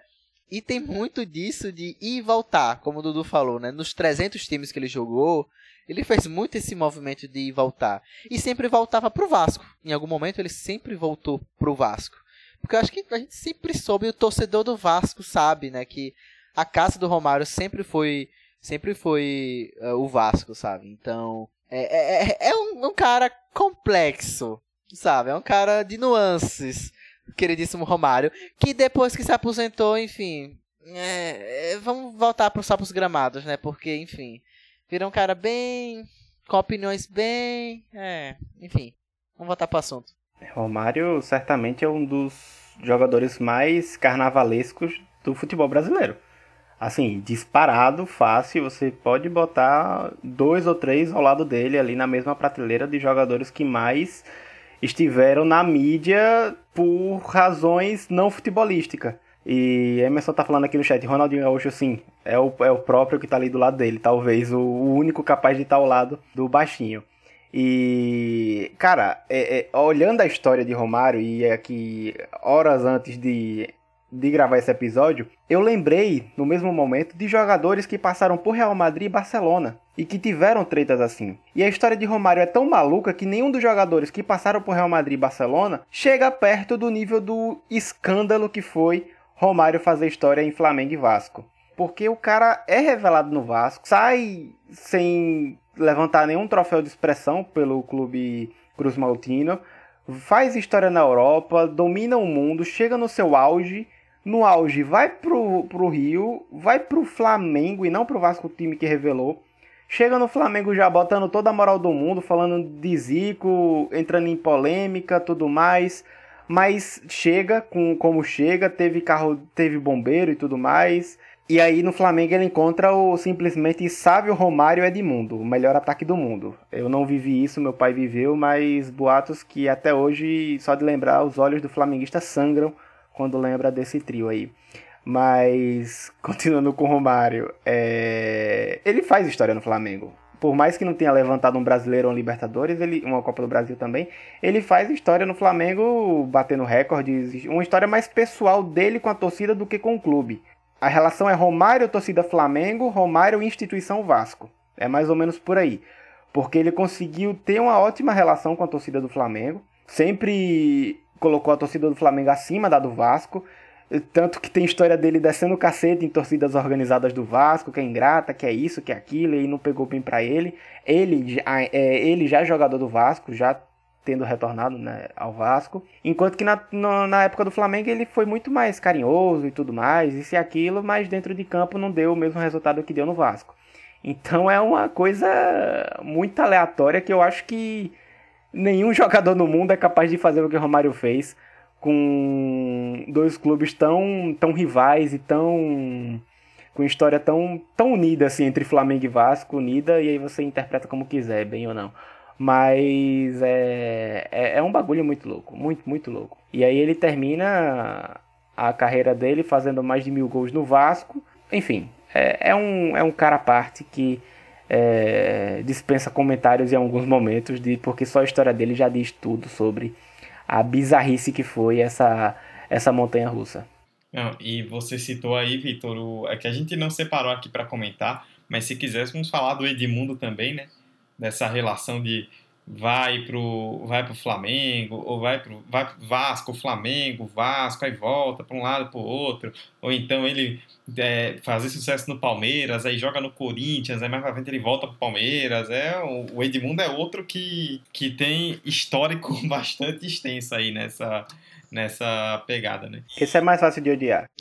e tem muito disso de ir e voltar, como o Dudu falou, né? Nos 300 times que ele jogou, ele fez muito esse movimento de ir e voltar. E sempre voltava pro Vasco. Em algum momento ele sempre voltou pro Vasco. Porque eu acho que a gente sempre soube, o torcedor do Vasco sabe, né? Que a casa do Romário sempre foi sempre foi uh, o Vasco, sabe? Então, é, é, é, é um, um cara complexo, sabe? É um cara de nuances queridíssimo Romário, que depois que se aposentou, enfim, é, é, vamos voltar para os gramados, né? Porque, enfim, virou um cara bem. com opiniões bem. É, enfim, vamos voltar para o assunto. Romário certamente é um dos jogadores mais carnavalescos do futebol brasileiro. Assim, disparado, fácil, você pode botar dois ou três ao lado dele ali na mesma prateleira de jogadores que mais estiveram na mídia por razões não futebolísticas. E Emerson tá falando aqui no chat, Ronaldinho Gaúcho, sim, é o, é o próprio que tá ali do lado dele, talvez o, o único capaz de estar ao lado do baixinho. E, cara, é, é, olhando a história de Romário, e aqui horas antes de de gravar esse episódio, eu lembrei, no mesmo momento, de jogadores que passaram por Real Madrid e Barcelona e que tiveram tretas assim. E a história de Romário é tão maluca que nenhum dos jogadores que passaram por Real Madrid e Barcelona chega perto do nível do escândalo que foi Romário fazer história em Flamengo e Vasco. Porque o cara é revelado no Vasco, sai sem levantar nenhum troféu de expressão pelo clube Cruz Maltino, faz história na Europa, domina o mundo, chega no seu auge no auge vai pro, pro Rio, vai pro Flamengo e não pro Vasco, o time que revelou. Chega no Flamengo já botando toda a moral do mundo, falando de Zico, entrando em polêmica, tudo mais. Mas chega com como chega, teve carro, teve bombeiro e tudo mais. E aí no Flamengo ele encontra o simplesmente Sávio Romário Edmundo, o melhor ataque do mundo. Eu não vivi isso, meu pai viveu, mas boatos que até hoje, só de lembrar, os olhos do flamenguista sangram quando lembra desse trio aí. Mas, continuando com o Romário, é... ele faz história no Flamengo. Por mais que não tenha levantado um brasileiro ou um Libertadores, ele, uma Copa do Brasil também, ele faz história no Flamengo, batendo recordes, uma história mais pessoal dele com a torcida do que com o clube. A relação é Romário, torcida Flamengo, Romário, instituição Vasco. É mais ou menos por aí. Porque ele conseguiu ter uma ótima relação com a torcida do Flamengo. Sempre colocou a torcida do Flamengo acima da do Vasco. Tanto que tem história dele descendo o cacete em torcidas organizadas do Vasco, que é ingrata, que é isso, que é aquilo, e não pegou bem para ele. Ele, é, ele já é jogador do Vasco, já tendo retornado né, ao Vasco. Enquanto que na, na época do Flamengo ele foi muito mais carinhoso e tudo mais, isso e aquilo, mas dentro de campo não deu o mesmo resultado que deu no Vasco. Então é uma coisa muito aleatória que eu acho que nenhum jogador no mundo é capaz de fazer o que o Romário fez com dois clubes tão, tão rivais e tão com história tão, tão unida assim entre Flamengo e Vasco, unida e aí você interpreta como quiser, bem ou não. Mas é, é, é, um bagulho muito louco, muito, muito louco. E aí ele termina a carreira dele fazendo mais de mil gols no Vasco. Enfim, é, é um, é um cara à parte que é, dispensa comentários em alguns momentos, de, porque só a história dele já diz tudo sobre a bizarrice que foi essa, essa montanha russa. Não, e você citou aí, Vitor, é que a gente não separou aqui para comentar, mas se quiséssemos falar do Edmundo também, né? dessa relação de vai pro vai pro Flamengo ou vai pro vai pro Vasco, Flamengo, Vasco, aí volta para um lado para o outro, ou então ele é, fazer sucesso no Palmeiras, aí joga no Corinthians, aí mais para frente ele volta pro Palmeiras, é o Edmundo é outro que, que tem histórico bastante extenso aí nessa nessa pegada, né? Esse é mais fácil de odiar.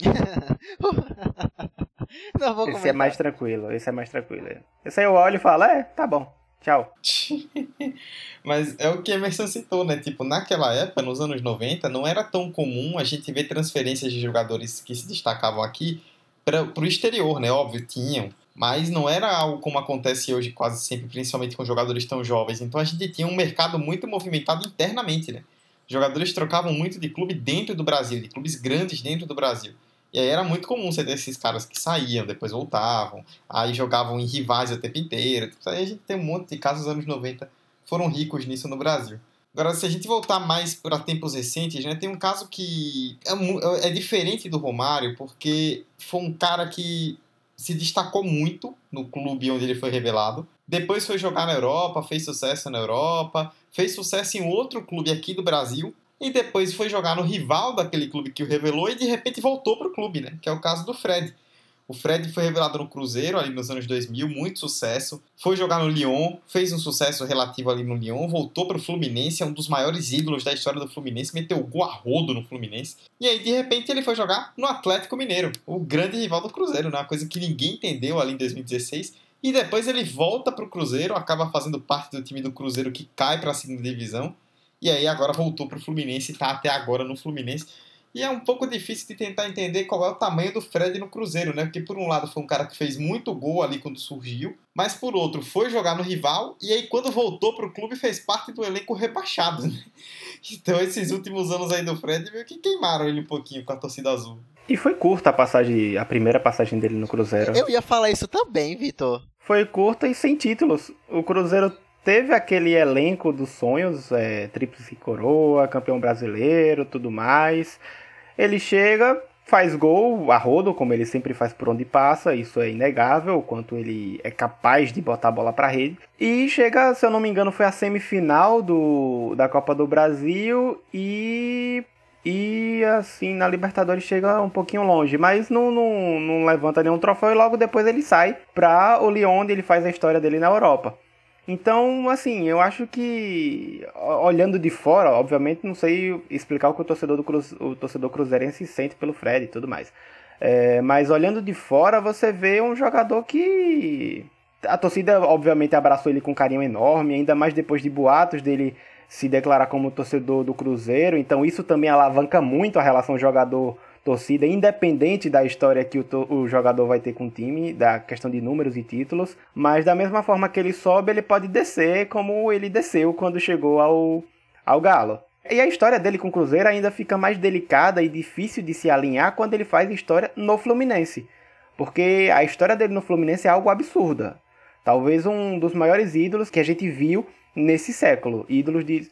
Não, vou Esse é mais tranquilo, esse é mais tranquilo. Esse aí eu olho e falo, é, tá bom. Tchau. Mas é o que Emerson citou, né? Tipo, naquela época, nos anos 90, não era tão comum a gente ver transferências de jogadores que se destacavam aqui para o exterior, né? Óbvio, tinham. Mas não era algo como acontece hoje quase sempre, principalmente com jogadores tão jovens. Então a gente tinha um mercado muito movimentado internamente, né? Jogadores trocavam muito de clube dentro do Brasil, de clubes grandes dentro do Brasil. E aí era muito comum você ter esses caras que saíam, depois voltavam, aí jogavam em rivais o tempo inteiro. Aí a gente tem um monte de casos dos anos 90 foram ricos nisso no Brasil. Agora, se a gente voltar mais para tempos recentes, né, tem um caso que é, é diferente do Romário, porque foi um cara que se destacou muito no clube onde ele foi revelado. Depois foi jogar na Europa, fez sucesso na Europa, fez sucesso em outro clube aqui do Brasil, e depois foi jogar no rival daquele clube que o revelou e de repente voltou para o clube, né? Que é o caso do Fred. O Fred foi revelado no Cruzeiro ali nos anos 2000, muito sucesso. Foi jogar no Lyon, fez um sucesso relativo ali no Lyon, voltou para o Fluminense, é um dos maiores ídolos da história do Fluminense, meteu gol a rodo no Fluminense. E aí, de repente, ele foi jogar no Atlético Mineiro, o grande rival do Cruzeiro, né? uma coisa que ninguém entendeu ali em 2016. E depois ele volta para o Cruzeiro, acaba fazendo parte do time do Cruzeiro que cai para a segunda divisão e aí agora voltou para o Fluminense e está até agora no Fluminense. E é um pouco difícil de tentar entender qual é o tamanho do Fred no Cruzeiro, né? Porque por um lado foi um cara que fez muito gol ali quando surgiu, mas por outro foi jogar no rival e aí quando voltou para o clube fez parte do elenco rebaixado. Né? Então esses últimos anos aí do Fred meio que queimaram ele um pouquinho com a torcida azul. E foi curta a passagem, a primeira passagem dele no Cruzeiro. Eu ia falar isso também, Vitor. Foi curta e sem títulos. O Cruzeiro teve aquele elenco dos sonhos, é, tríplice coroa, campeão brasileiro, tudo mais. Ele chega, faz gol a rodo, como ele sempre faz por onde passa, isso é inegável, o quanto ele é capaz de botar a bola para rede. E chega, se eu não me engano, foi a semifinal do, da Copa do Brasil e e assim na Libertadores chega um pouquinho longe, mas não, não, não levanta nenhum troféu e logo depois ele sai para o Lyon, onde ele faz a história dele na Europa. Então, assim, eu acho que olhando de fora, obviamente não sei explicar o que o torcedor do Cruz, o torcedor cruzeirense sente pelo Fred e tudo mais. É, mas olhando de fora, você vê um jogador que a torcida obviamente abraçou ele com um carinho enorme, ainda mais depois de boatos dele se declarar como torcedor do Cruzeiro. Então isso também alavanca muito a relação jogador torcida, independente da história que o, o, jogador vai ter com o time, da questão de números e títulos, mas da mesma forma que ele sobe, ele pode descer como ele desceu quando chegou ao, ao Galo. E a história dele com o Cruzeiro ainda fica mais delicada e difícil de se alinhar quando ele faz história no Fluminense. Porque a história dele no Fluminense é algo absurda. Talvez um dos maiores ídolos que a gente viu nesse século. Ídolos de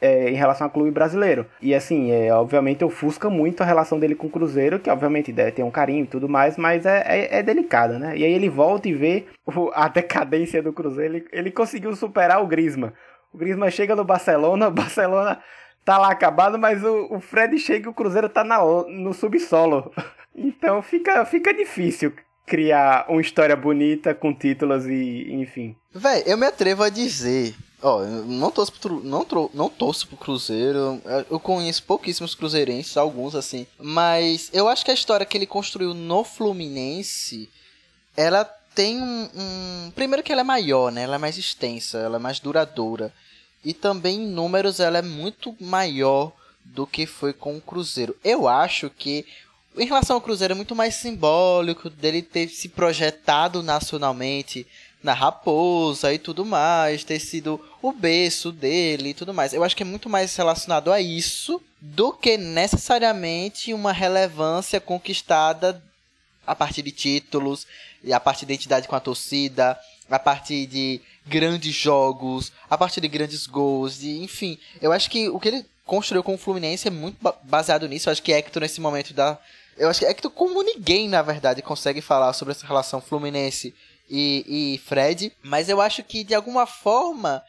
é, em relação ao clube brasileiro. E assim, é, obviamente ofusca muito a relação dele com o Cruzeiro, que obviamente deve ter um carinho e tudo mais, mas é, é, é delicada, né? E aí ele volta e vê o, a decadência do Cruzeiro. Ele, ele conseguiu superar o Grisma. O Grisma chega no Barcelona, o Barcelona tá lá acabado, mas o, o Fred chega e o Cruzeiro tá na, no subsolo. Então fica, fica difícil criar uma história bonita com títulos e enfim. Véi, eu me atrevo a dizer Ó, não torço pro, não, tro, não torço pro Cruzeiro. Eu conheço pouquíssimos cruzeirenses, alguns assim. Mas eu acho que a história que ele construiu no Fluminense, ela tem um, um, Primeiro que ela é maior, né? Ela é mais extensa, ela é mais duradoura. E também em números ela é muito maior do que foi com o Cruzeiro. Eu acho que em relação ao Cruzeiro é muito mais simbólico dele ter se projetado nacionalmente na Raposa e tudo mais, ter sido o berço dele e tudo mais. Eu acho que é muito mais relacionado a isso do que necessariamente uma relevância conquistada a partir de títulos, e a partir de identidade com a torcida, a partir de grandes jogos, a partir de grandes gols, de, enfim. Eu acho que o que ele construiu com o Fluminense é muito baseado nisso. Eu acho que Hector, nesse momento da. Eu acho que Hector, como ninguém, na verdade, consegue falar sobre essa relação Fluminense e, e Fred, mas eu acho que de alguma forma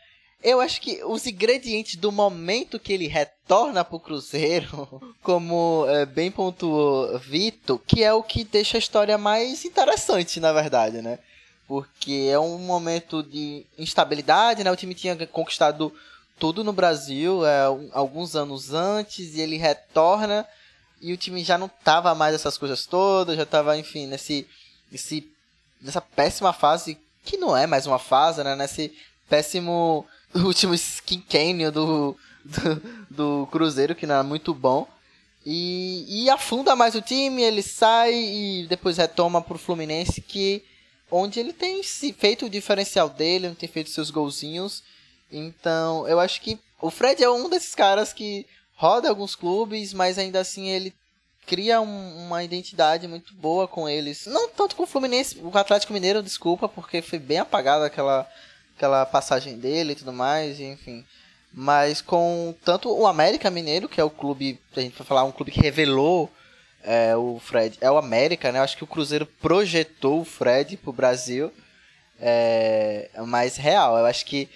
eu acho que os ingredientes do momento que ele retorna pro Cruzeiro, como é, bem pontuou Vitor, que é o que deixa a história mais interessante, na verdade, né? Porque é um momento de instabilidade, né? O time tinha conquistado tudo no Brasil é, alguns anos antes e ele retorna e o time já não tava mais essas coisas todas, já tava, enfim, nesse, nesse nessa péssima fase, que não é mais uma fase, né? Nesse péssimo último quinquênio do, do, do Cruzeiro, que não é muito bom. E, e afunda mais o time, ele sai e depois retoma pro Fluminense, que onde ele tem feito o diferencial dele, tem feito seus golzinhos. Então, eu acho que o Fred é um desses caras que roda alguns clubes, mas ainda assim ele cria um, uma identidade muito boa com eles. Não tanto com o Fluminense, o Atlético Mineiro, desculpa, porque foi bem apagada aquela, aquela passagem dele e tudo mais, enfim. Mas com tanto o América Mineiro, que é o clube, a gente vai falar, um clube que revelou é, o Fred, é o América, né? Eu acho que o Cruzeiro projetou o Fred pro Brasil. É, mais real. Eu acho que,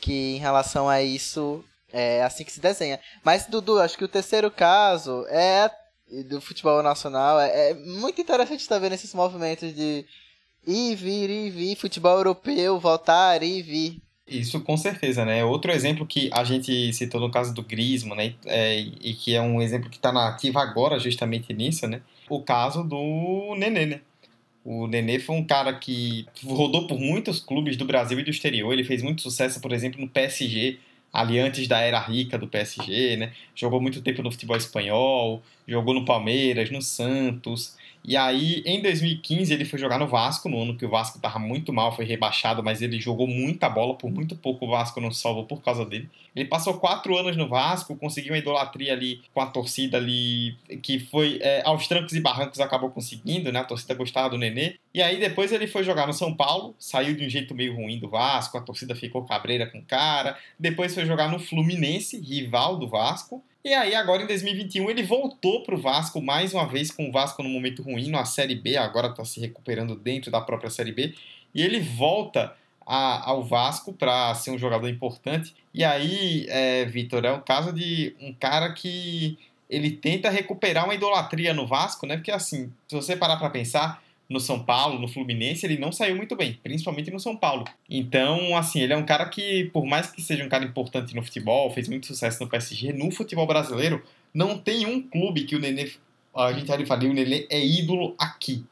que em relação a isso é assim que se desenha. Mas, Dudu, acho que o terceiro caso é e do futebol nacional. É, é muito interessante estar vendo esses movimentos de ir, vir, ir, vir, futebol europeu, voltar, ir, vir. Isso com certeza, né? Outro exemplo que a gente citou no caso do Grismo, né? É, e que é um exemplo que está na ativa agora justamente nisso, né? O caso do Nenê, né? O Nenê foi um cara que rodou por muitos clubes do Brasil e do exterior. Ele fez muito sucesso, por exemplo, no PSG, ali antes da era rica do PSG, né? Jogou muito tempo no futebol espanhol, jogou no Palmeiras, no Santos. E aí, em 2015, ele foi jogar no Vasco, no ano que o Vasco estava muito mal, foi rebaixado, mas ele jogou muita bola, por muito pouco o Vasco não salvou por causa dele. Ele passou quatro anos no Vasco, conseguiu uma idolatria ali com a torcida ali, que foi é, aos trancos e barrancos acabou conseguindo, né? A torcida gostava do Nenê. E aí depois ele foi jogar no São Paulo, saiu de um jeito meio ruim do Vasco, a torcida ficou cabreira com o cara. Depois foi jogar no Fluminense, rival do Vasco. E aí, agora em 2021, ele voltou para o Vasco mais uma vez, com o Vasco no momento ruim, na Série B, agora está se recuperando dentro da própria Série B. E ele volta a, ao Vasco para ser um jogador importante. E aí, é, Vitor, é o caso de um cara que ele tenta recuperar uma idolatria no Vasco, né? Porque assim, se você parar para pensar, no São Paulo, no Fluminense, ele não saiu muito bem, principalmente no São Paulo. Então, assim, ele é um cara que, por mais que seja um cara importante no futebol, fez muito sucesso no PSG, no futebol brasileiro, não tem um clube que o Nenê, a gente ali falou, o Nenê é ídolo aqui.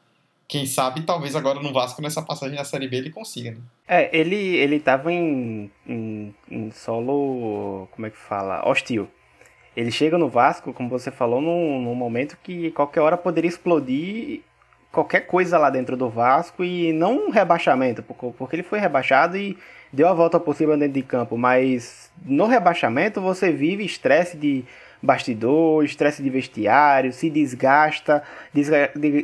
Quem sabe, talvez agora no Vasco, nessa passagem na Série B, ele consiga, né? É, ele, ele tava em, em, em solo, como é que fala? Hostil. Ele chega no Vasco, como você falou, num, num momento que qualquer hora poderia explodir qualquer coisa lá dentro do Vasco e não um rebaixamento, porque ele foi rebaixado e deu a volta cima dentro de campo, mas no rebaixamento você vive estresse de bastidor, estresse de vestiário, se desgasta,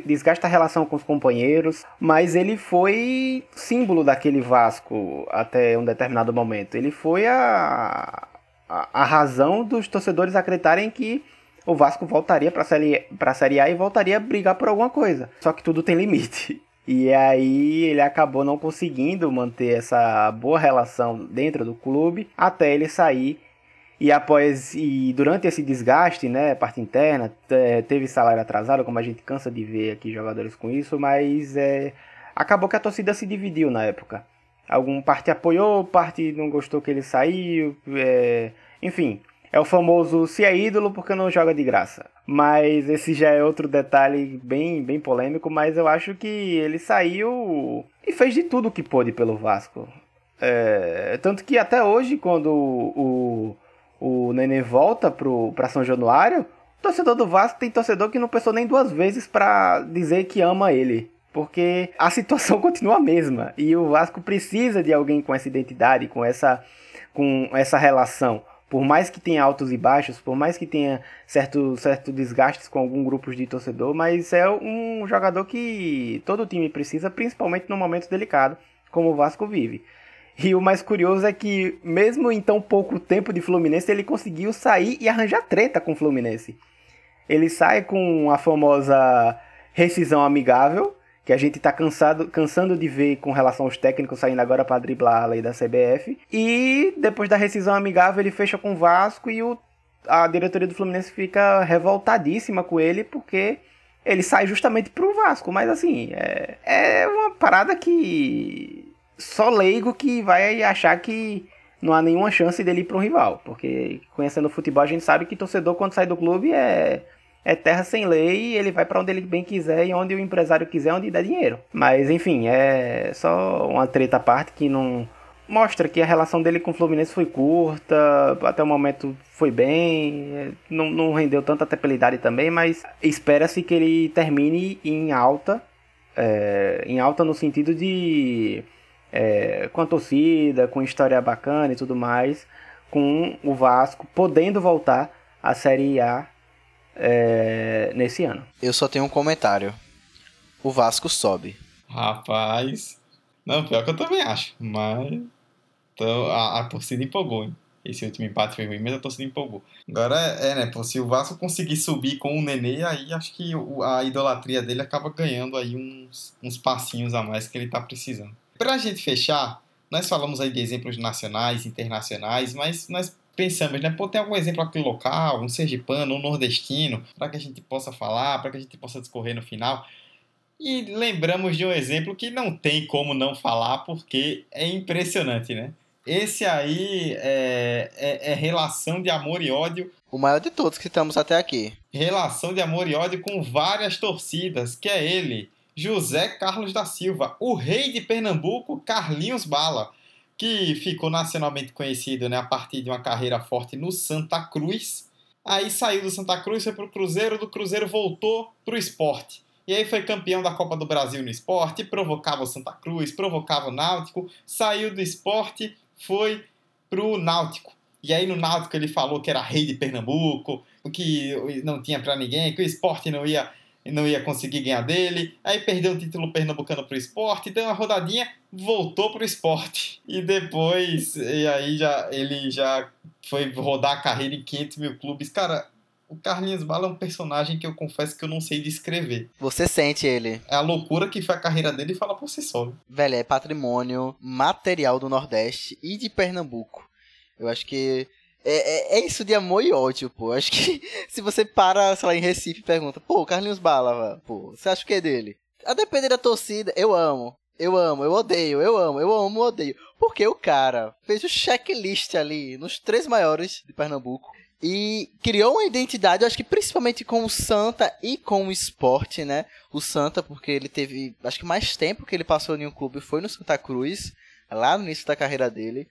desgasta a relação com os companheiros, mas ele foi símbolo daquele Vasco até um determinado momento. Ele foi a, a, a razão dos torcedores acreditarem que o Vasco voltaria para série, a série A e voltaria a brigar por alguma coisa. Só que tudo tem limite. E aí ele acabou não conseguindo manter essa boa relação dentro do clube até ele sair. E após e durante esse desgaste, né, parte interna, teve salário atrasado, como a gente cansa de ver aqui jogadores com isso, mas é, acabou que a torcida se dividiu na época. Algum parte apoiou, parte não gostou que ele saiu, é, enfim, é o famoso se é ídolo porque não joga de graça. Mas esse já é outro detalhe bem, bem polêmico, mas eu acho que ele saiu e fez de tudo o que pôde pelo Vasco. É, tanto que até hoje, quando o, o, Nenê volta para São Januário, torcedor do Vasco tem torcedor que não pensou nem duas vezes para dizer que ama ele. Porque a situação continua a mesma. E o Vasco precisa de alguém com essa identidade, com essa, com essa relação por mais que tenha altos e baixos, por mais que tenha certo, certo desgastes com algum grupo de torcedor, mas é um jogador que todo time precisa, principalmente num momento delicado, como o Vasco vive. E o mais curioso é que, mesmo em tão pouco tempo de Fluminense, ele conseguiu sair e arranjar treta com o Fluminense. Ele sai com a famosa rescisão amigável, que a gente está cansado, cansando de ver com relação aos técnicos saindo agora para driblar a lei da CBF. E depois da rescisão amigável, ele fecha com o Vasco e o, a diretoria do Fluminense fica revoltadíssima com ele porque ele sai justamente pro Vasco. Mas assim, é, é uma parada que só leigo que vai achar que não há nenhuma chance dele ir para um rival. Porque conhecendo o futebol, a gente sabe que torcedor, quando sai do clube, é é terra sem lei ele vai para onde ele bem quiser e onde o empresário quiser, onde dá dinheiro. Mas enfim, é só uma treta à parte que não mostra que a relação dele com o Fluminense foi curta, até o momento foi bem, é, não, não rendeu tanta tepelidade também, mas espera-se que ele termine em alta, é, em alta no sentido de é, com a torcida, com história bacana e tudo mais, com o Vasco podendo voltar à Série A é, nesse ano. Eu só tenho um comentário. O Vasco sobe. Rapaz. Não, pior que eu também acho. Mas. Então, a, a torcida empolgou, hein? Esse último empate foi ruim, mas a torcida empolgou. Agora é, é né? Pô, se o Vasco conseguir subir com o Nenê, aí acho que o, a idolatria dele acaba ganhando aí uns, uns passinhos a mais que ele tá precisando. Pra gente fechar, nós falamos aí de exemplos nacionais, internacionais, mas nós pensamos, né? Pô, tem algum exemplo aqui local, um sergipano, um nordestino, para que a gente possa falar, para que a gente possa discorrer no final. E lembramos de um exemplo que não tem como não falar, porque é impressionante, né? Esse aí é, é, é, relação de amor e ódio. O maior de todos que estamos até aqui. Relação de amor e ódio com várias torcidas, que é ele, José Carlos da Silva, o rei de Pernambuco, Carlinhos Bala que ficou nacionalmente conhecido né, a partir de uma carreira forte no Santa Cruz. Aí saiu do Santa Cruz, foi para o Cruzeiro, do Cruzeiro voltou para o esporte. E aí foi campeão da Copa do Brasil no esporte, provocava o Santa Cruz, provocava o Náutico, saiu do esporte, foi para o Náutico. E aí no Náutico ele falou que era rei de Pernambuco, que não tinha para ninguém, que o esporte não ia não ia conseguir ganhar dele. Aí perdeu o título pernambucano pro esporte, deu uma rodadinha, voltou pro esporte. E depois, e aí já ele já foi rodar a carreira em 500 mil clubes. Cara, o Carlinhos Bala é um personagem que eu confesso que eu não sei descrever. Você sente ele. É a loucura que foi a carreira dele e fala por si só. Velho, é patrimônio material do Nordeste e de Pernambuco. Eu acho que é, é, é, isso de amor e ódio, pô. Acho que se você para, sei lá, em Recife e pergunta, pô, Carlinhos Bala, pô, você acha o que é dele? A depender da torcida, eu amo. Eu amo, eu odeio, eu amo, eu amo, eu odeio. Porque o cara fez o checklist ali nos três maiores de Pernambuco e criou uma identidade, eu acho que principalmente com o Santa e com o esporte, né? O Santa, porque ele teve, acho que mais tempo que ele passou em um clube foi no Santa Cruz, lá no início da carreira dele.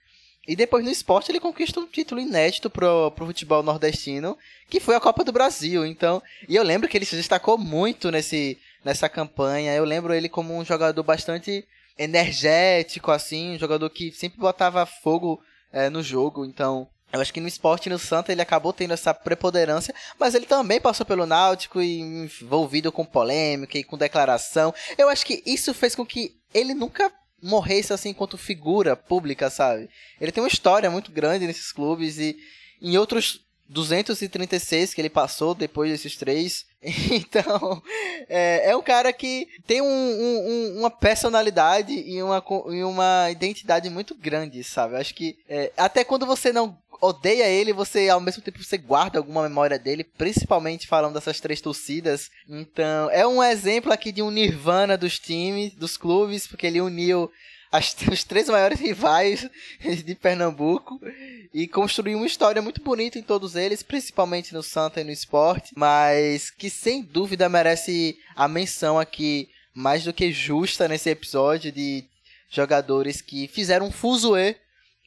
E depois no esporte ele conquista um título inédito pro, pro futebol nordestino, que foi a Copa do Brasil. Então, e eu lembro que ele se destacou muito nesse, nessa campanha. Eu lembro ele como um jogador bastante energético, assim, um jogador que sempre botava fogo é, no jogo. Então, eu acho que no esporte no Santa ele acabou tendo essa preponderância, mas ele também passou pelo Náutico e envolvido com polêmica e com declaração. Eu acho que isso fez com que ele nunca morresse assim enquanto figura pública, sabe? Ele tem uma história muito grande nesses clubes e em outros 236 que ele passou depois desses três. Então, é, é um cara que tem um, um, uma personalidade e uma, e uma identidade muito grande, sabe? Acho que é, até quando você não odeia ele, você ao mesmo tempo você guarda alguma memória dele, principalmente falando dessas três torcidas. Então, é um exemplo aqui de um nirvana dos times, dos clubes, porque ele uniu as, os três maiores rivais de Pernambuco e construiu uma história muito bonita em todos eles, principalmente no Santa e no esporte, mas que sem dúvida merece a menção aqui mais do que justa nesse episódio de jogadores que fizeram um fuzuê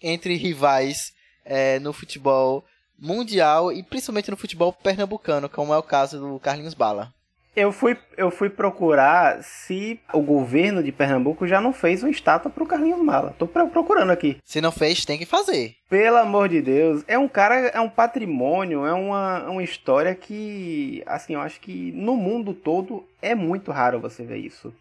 entre rivais é, no futebol mundial e principalmente no futebol pernambucano, como é o caso do Carlinhos Bala. Eu fui, eu fui procurar se o governo de Pernambuco já não fez uma estátua pro Carlinhos Bala. Tô procurando aqui. Se não fez, tem que fazer. Pelo amor de Deus. É um cara, é um patrimônio, é uma, uma história que, assim, eu acho que no mundo todo é muito raro você ver isso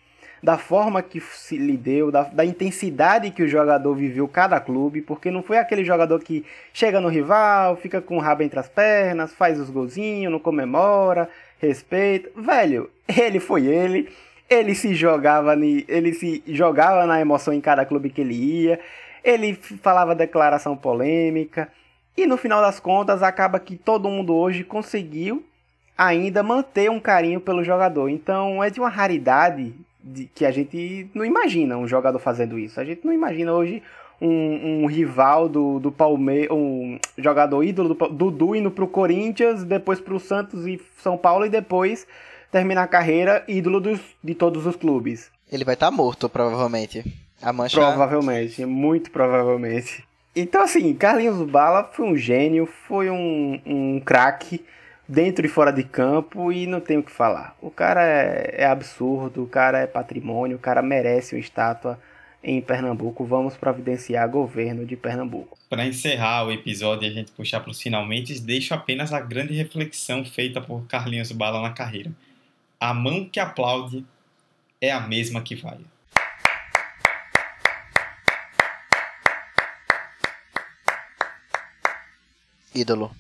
da forma que se lhe deu, da, da, intensidade que o jogador viveu cada clube, porque não foi aquele jogador que chega no rival, fica com o rabo entre as pernas, faz os golzinhos, não comemora, respeita. Velho, ele foi ele, ele se jogava, ele se jogava na emoção em cada clube que ele ia, ele falava declaração polêmica, e no final das contas acaba que todo mundo hoje conseguiu ainda manter um carinho pelo jogador. Então é de uma raridade de, que a gente não imagina um jogador fazendo isso. A gente não imagina hoje um, um rival do, do Palmeiras, um jogador ídolo do Dudu indo pro Corinthians, depois pro Santos e São Paulo e depois terminar a carreira ídolo dos, de todos os clubes. Ele vai estar tá morto, provavelmente. A mancha... Provavelmente, muito provavelmente. Então, assim, Carlinhos Bala foi um gênio, foi um, um craque dentro e fora de campo e não tem o que falar. O cara é, é absurdo, o cara é patrimônio, o cara merece uma estátua em Pernambuco. Vamos providenciar governo de Pernambuco. Para encerrar o episódio e a gente puxar para os finalmente, deixo apenas a grande reflexão feita por Carlinhos Bala na carreira. A mão que aplaude é a mesma que vai. Ídolo.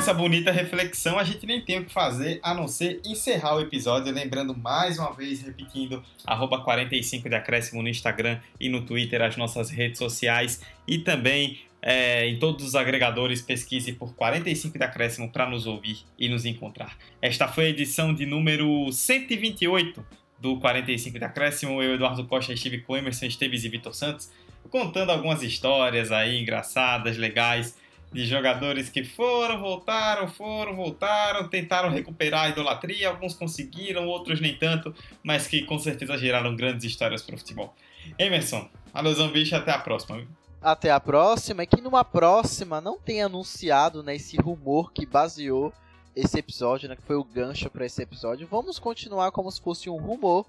Essa bonita reflexão, a gente nem tem o que fazer a não ser encerrar o episódio. Lembrando mais uma vez, repetindo, arroba 45 de acréscimo no Instagram e no Twitter, as nossas redes sociais e também é, em todos os agregadores, pesquise por 45 de acréscimo para nos ouvir e nos encontrar. Esta foi a edição de número 128 do 45 de acréscimo. Eu, Eduardo Costa, estive com Emerson Esteves e Vitor Santos, contando algumas histórias aí engraçadas, legais de jogadores que foram, voltaram, foram, voltaram, tentaram recuperar a idolatria, alguns conseguiram, outros nem tanto, mas que com certeza geraram grandes histórias para o futebol. Emerson, alusão bicho, até a próxima. Até a próxima, e que numa próxima não tem anunciado né, esse rumor que baseou esse episódio, né, que foi o gancho para esse episódio. Vamos continuar como se fosse um rumor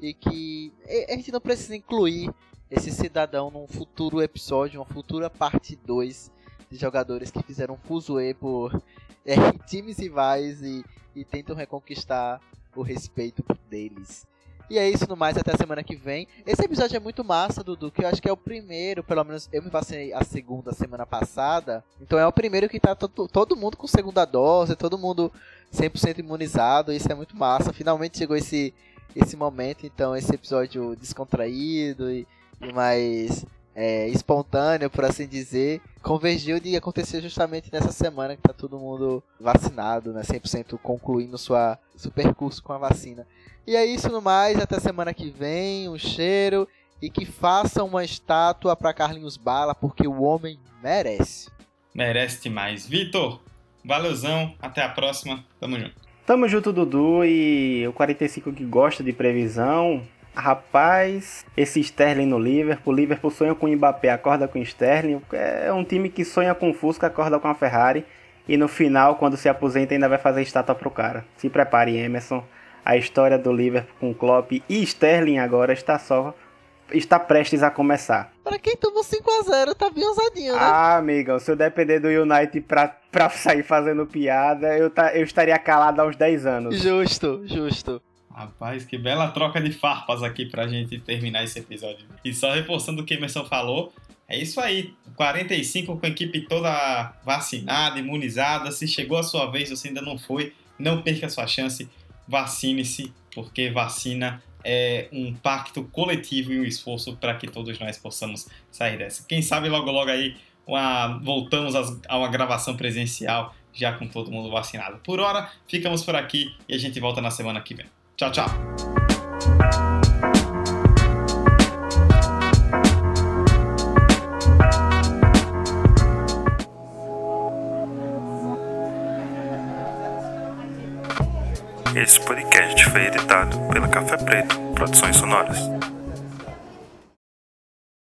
e que a gente não precisa incluir esse cidadão num futuro episódio, uma futura parte 2 de jogadores que fizeram fuzuê por é, times rivais e, e tentam reconquistar o respeito deles. E é isso no mais, até a semana que vem. Esse episódio é muito massa, Dudu, que eu acho que é o primeiro, pelo menos eu me passei a segunda semana passada. Então é o primeiro que tá todo, todo mundo com segunda dose, todo mundo 100% imunizado. Isso é muito massa. Finalmente chegou esse, esse momento, então esse episódio descontraído e, e mais é, espontâneo, por assim dizer, convergiu de acontecer justamente nessa semana que tá todo mundo vacinado, né? 100% concluindo sua, seu percurso com a vacina. E é isso no mais, até semana que vem, um cheiro e que façam uma estátua para Carlinhos Bala, porque o homem merece. Merece demais. Vitor, valeuzão, até a próxima, tamo junto. Tamo junto, Dudu, e o 45 que gosta de previsão. Rapaz, esse Sterling no Liverpool, Liverpool sonha com o Mbappé, acorda com o Sterling. É um time que sonha com o Fusca, acorda com a Ferrari. E no final, quando se aposenta, ainda vai fazer estátua pro cara. Se prepare, Emerson. A história do Liverpool com Klopp e Sterling agora está só está prestes a começar. Pra quem tomou 5x0, tá bem ousadinho, né? Ah, amiga, se eu depender do United pra, pra sair fazendo piada, eu, tá, eu estaria calado há uns 10 anos. Justo, justo. Rapaz, que bela troca de farpas aqui pra gente terminar esse episódio. E só reforçando o que Emerson falou, é isso aí. 45 com a equipe toda vacinada, imunizada. Se chegou a sua vez, você ainda não foi, não perca a sua chance. Vacine-se, porque vacina é um pacto coletivo e um esforço para que todos nós possamos sair dessa. Quem sabe logo logo aí uma, voltamos a uma gravação presencial já com todo mundo vacinado. Por hora, ficamos por aqui e a gente volta na semana que vem. Tchau, tchau! Esse podcast foi editado pela Café Preto Produções Sonoras.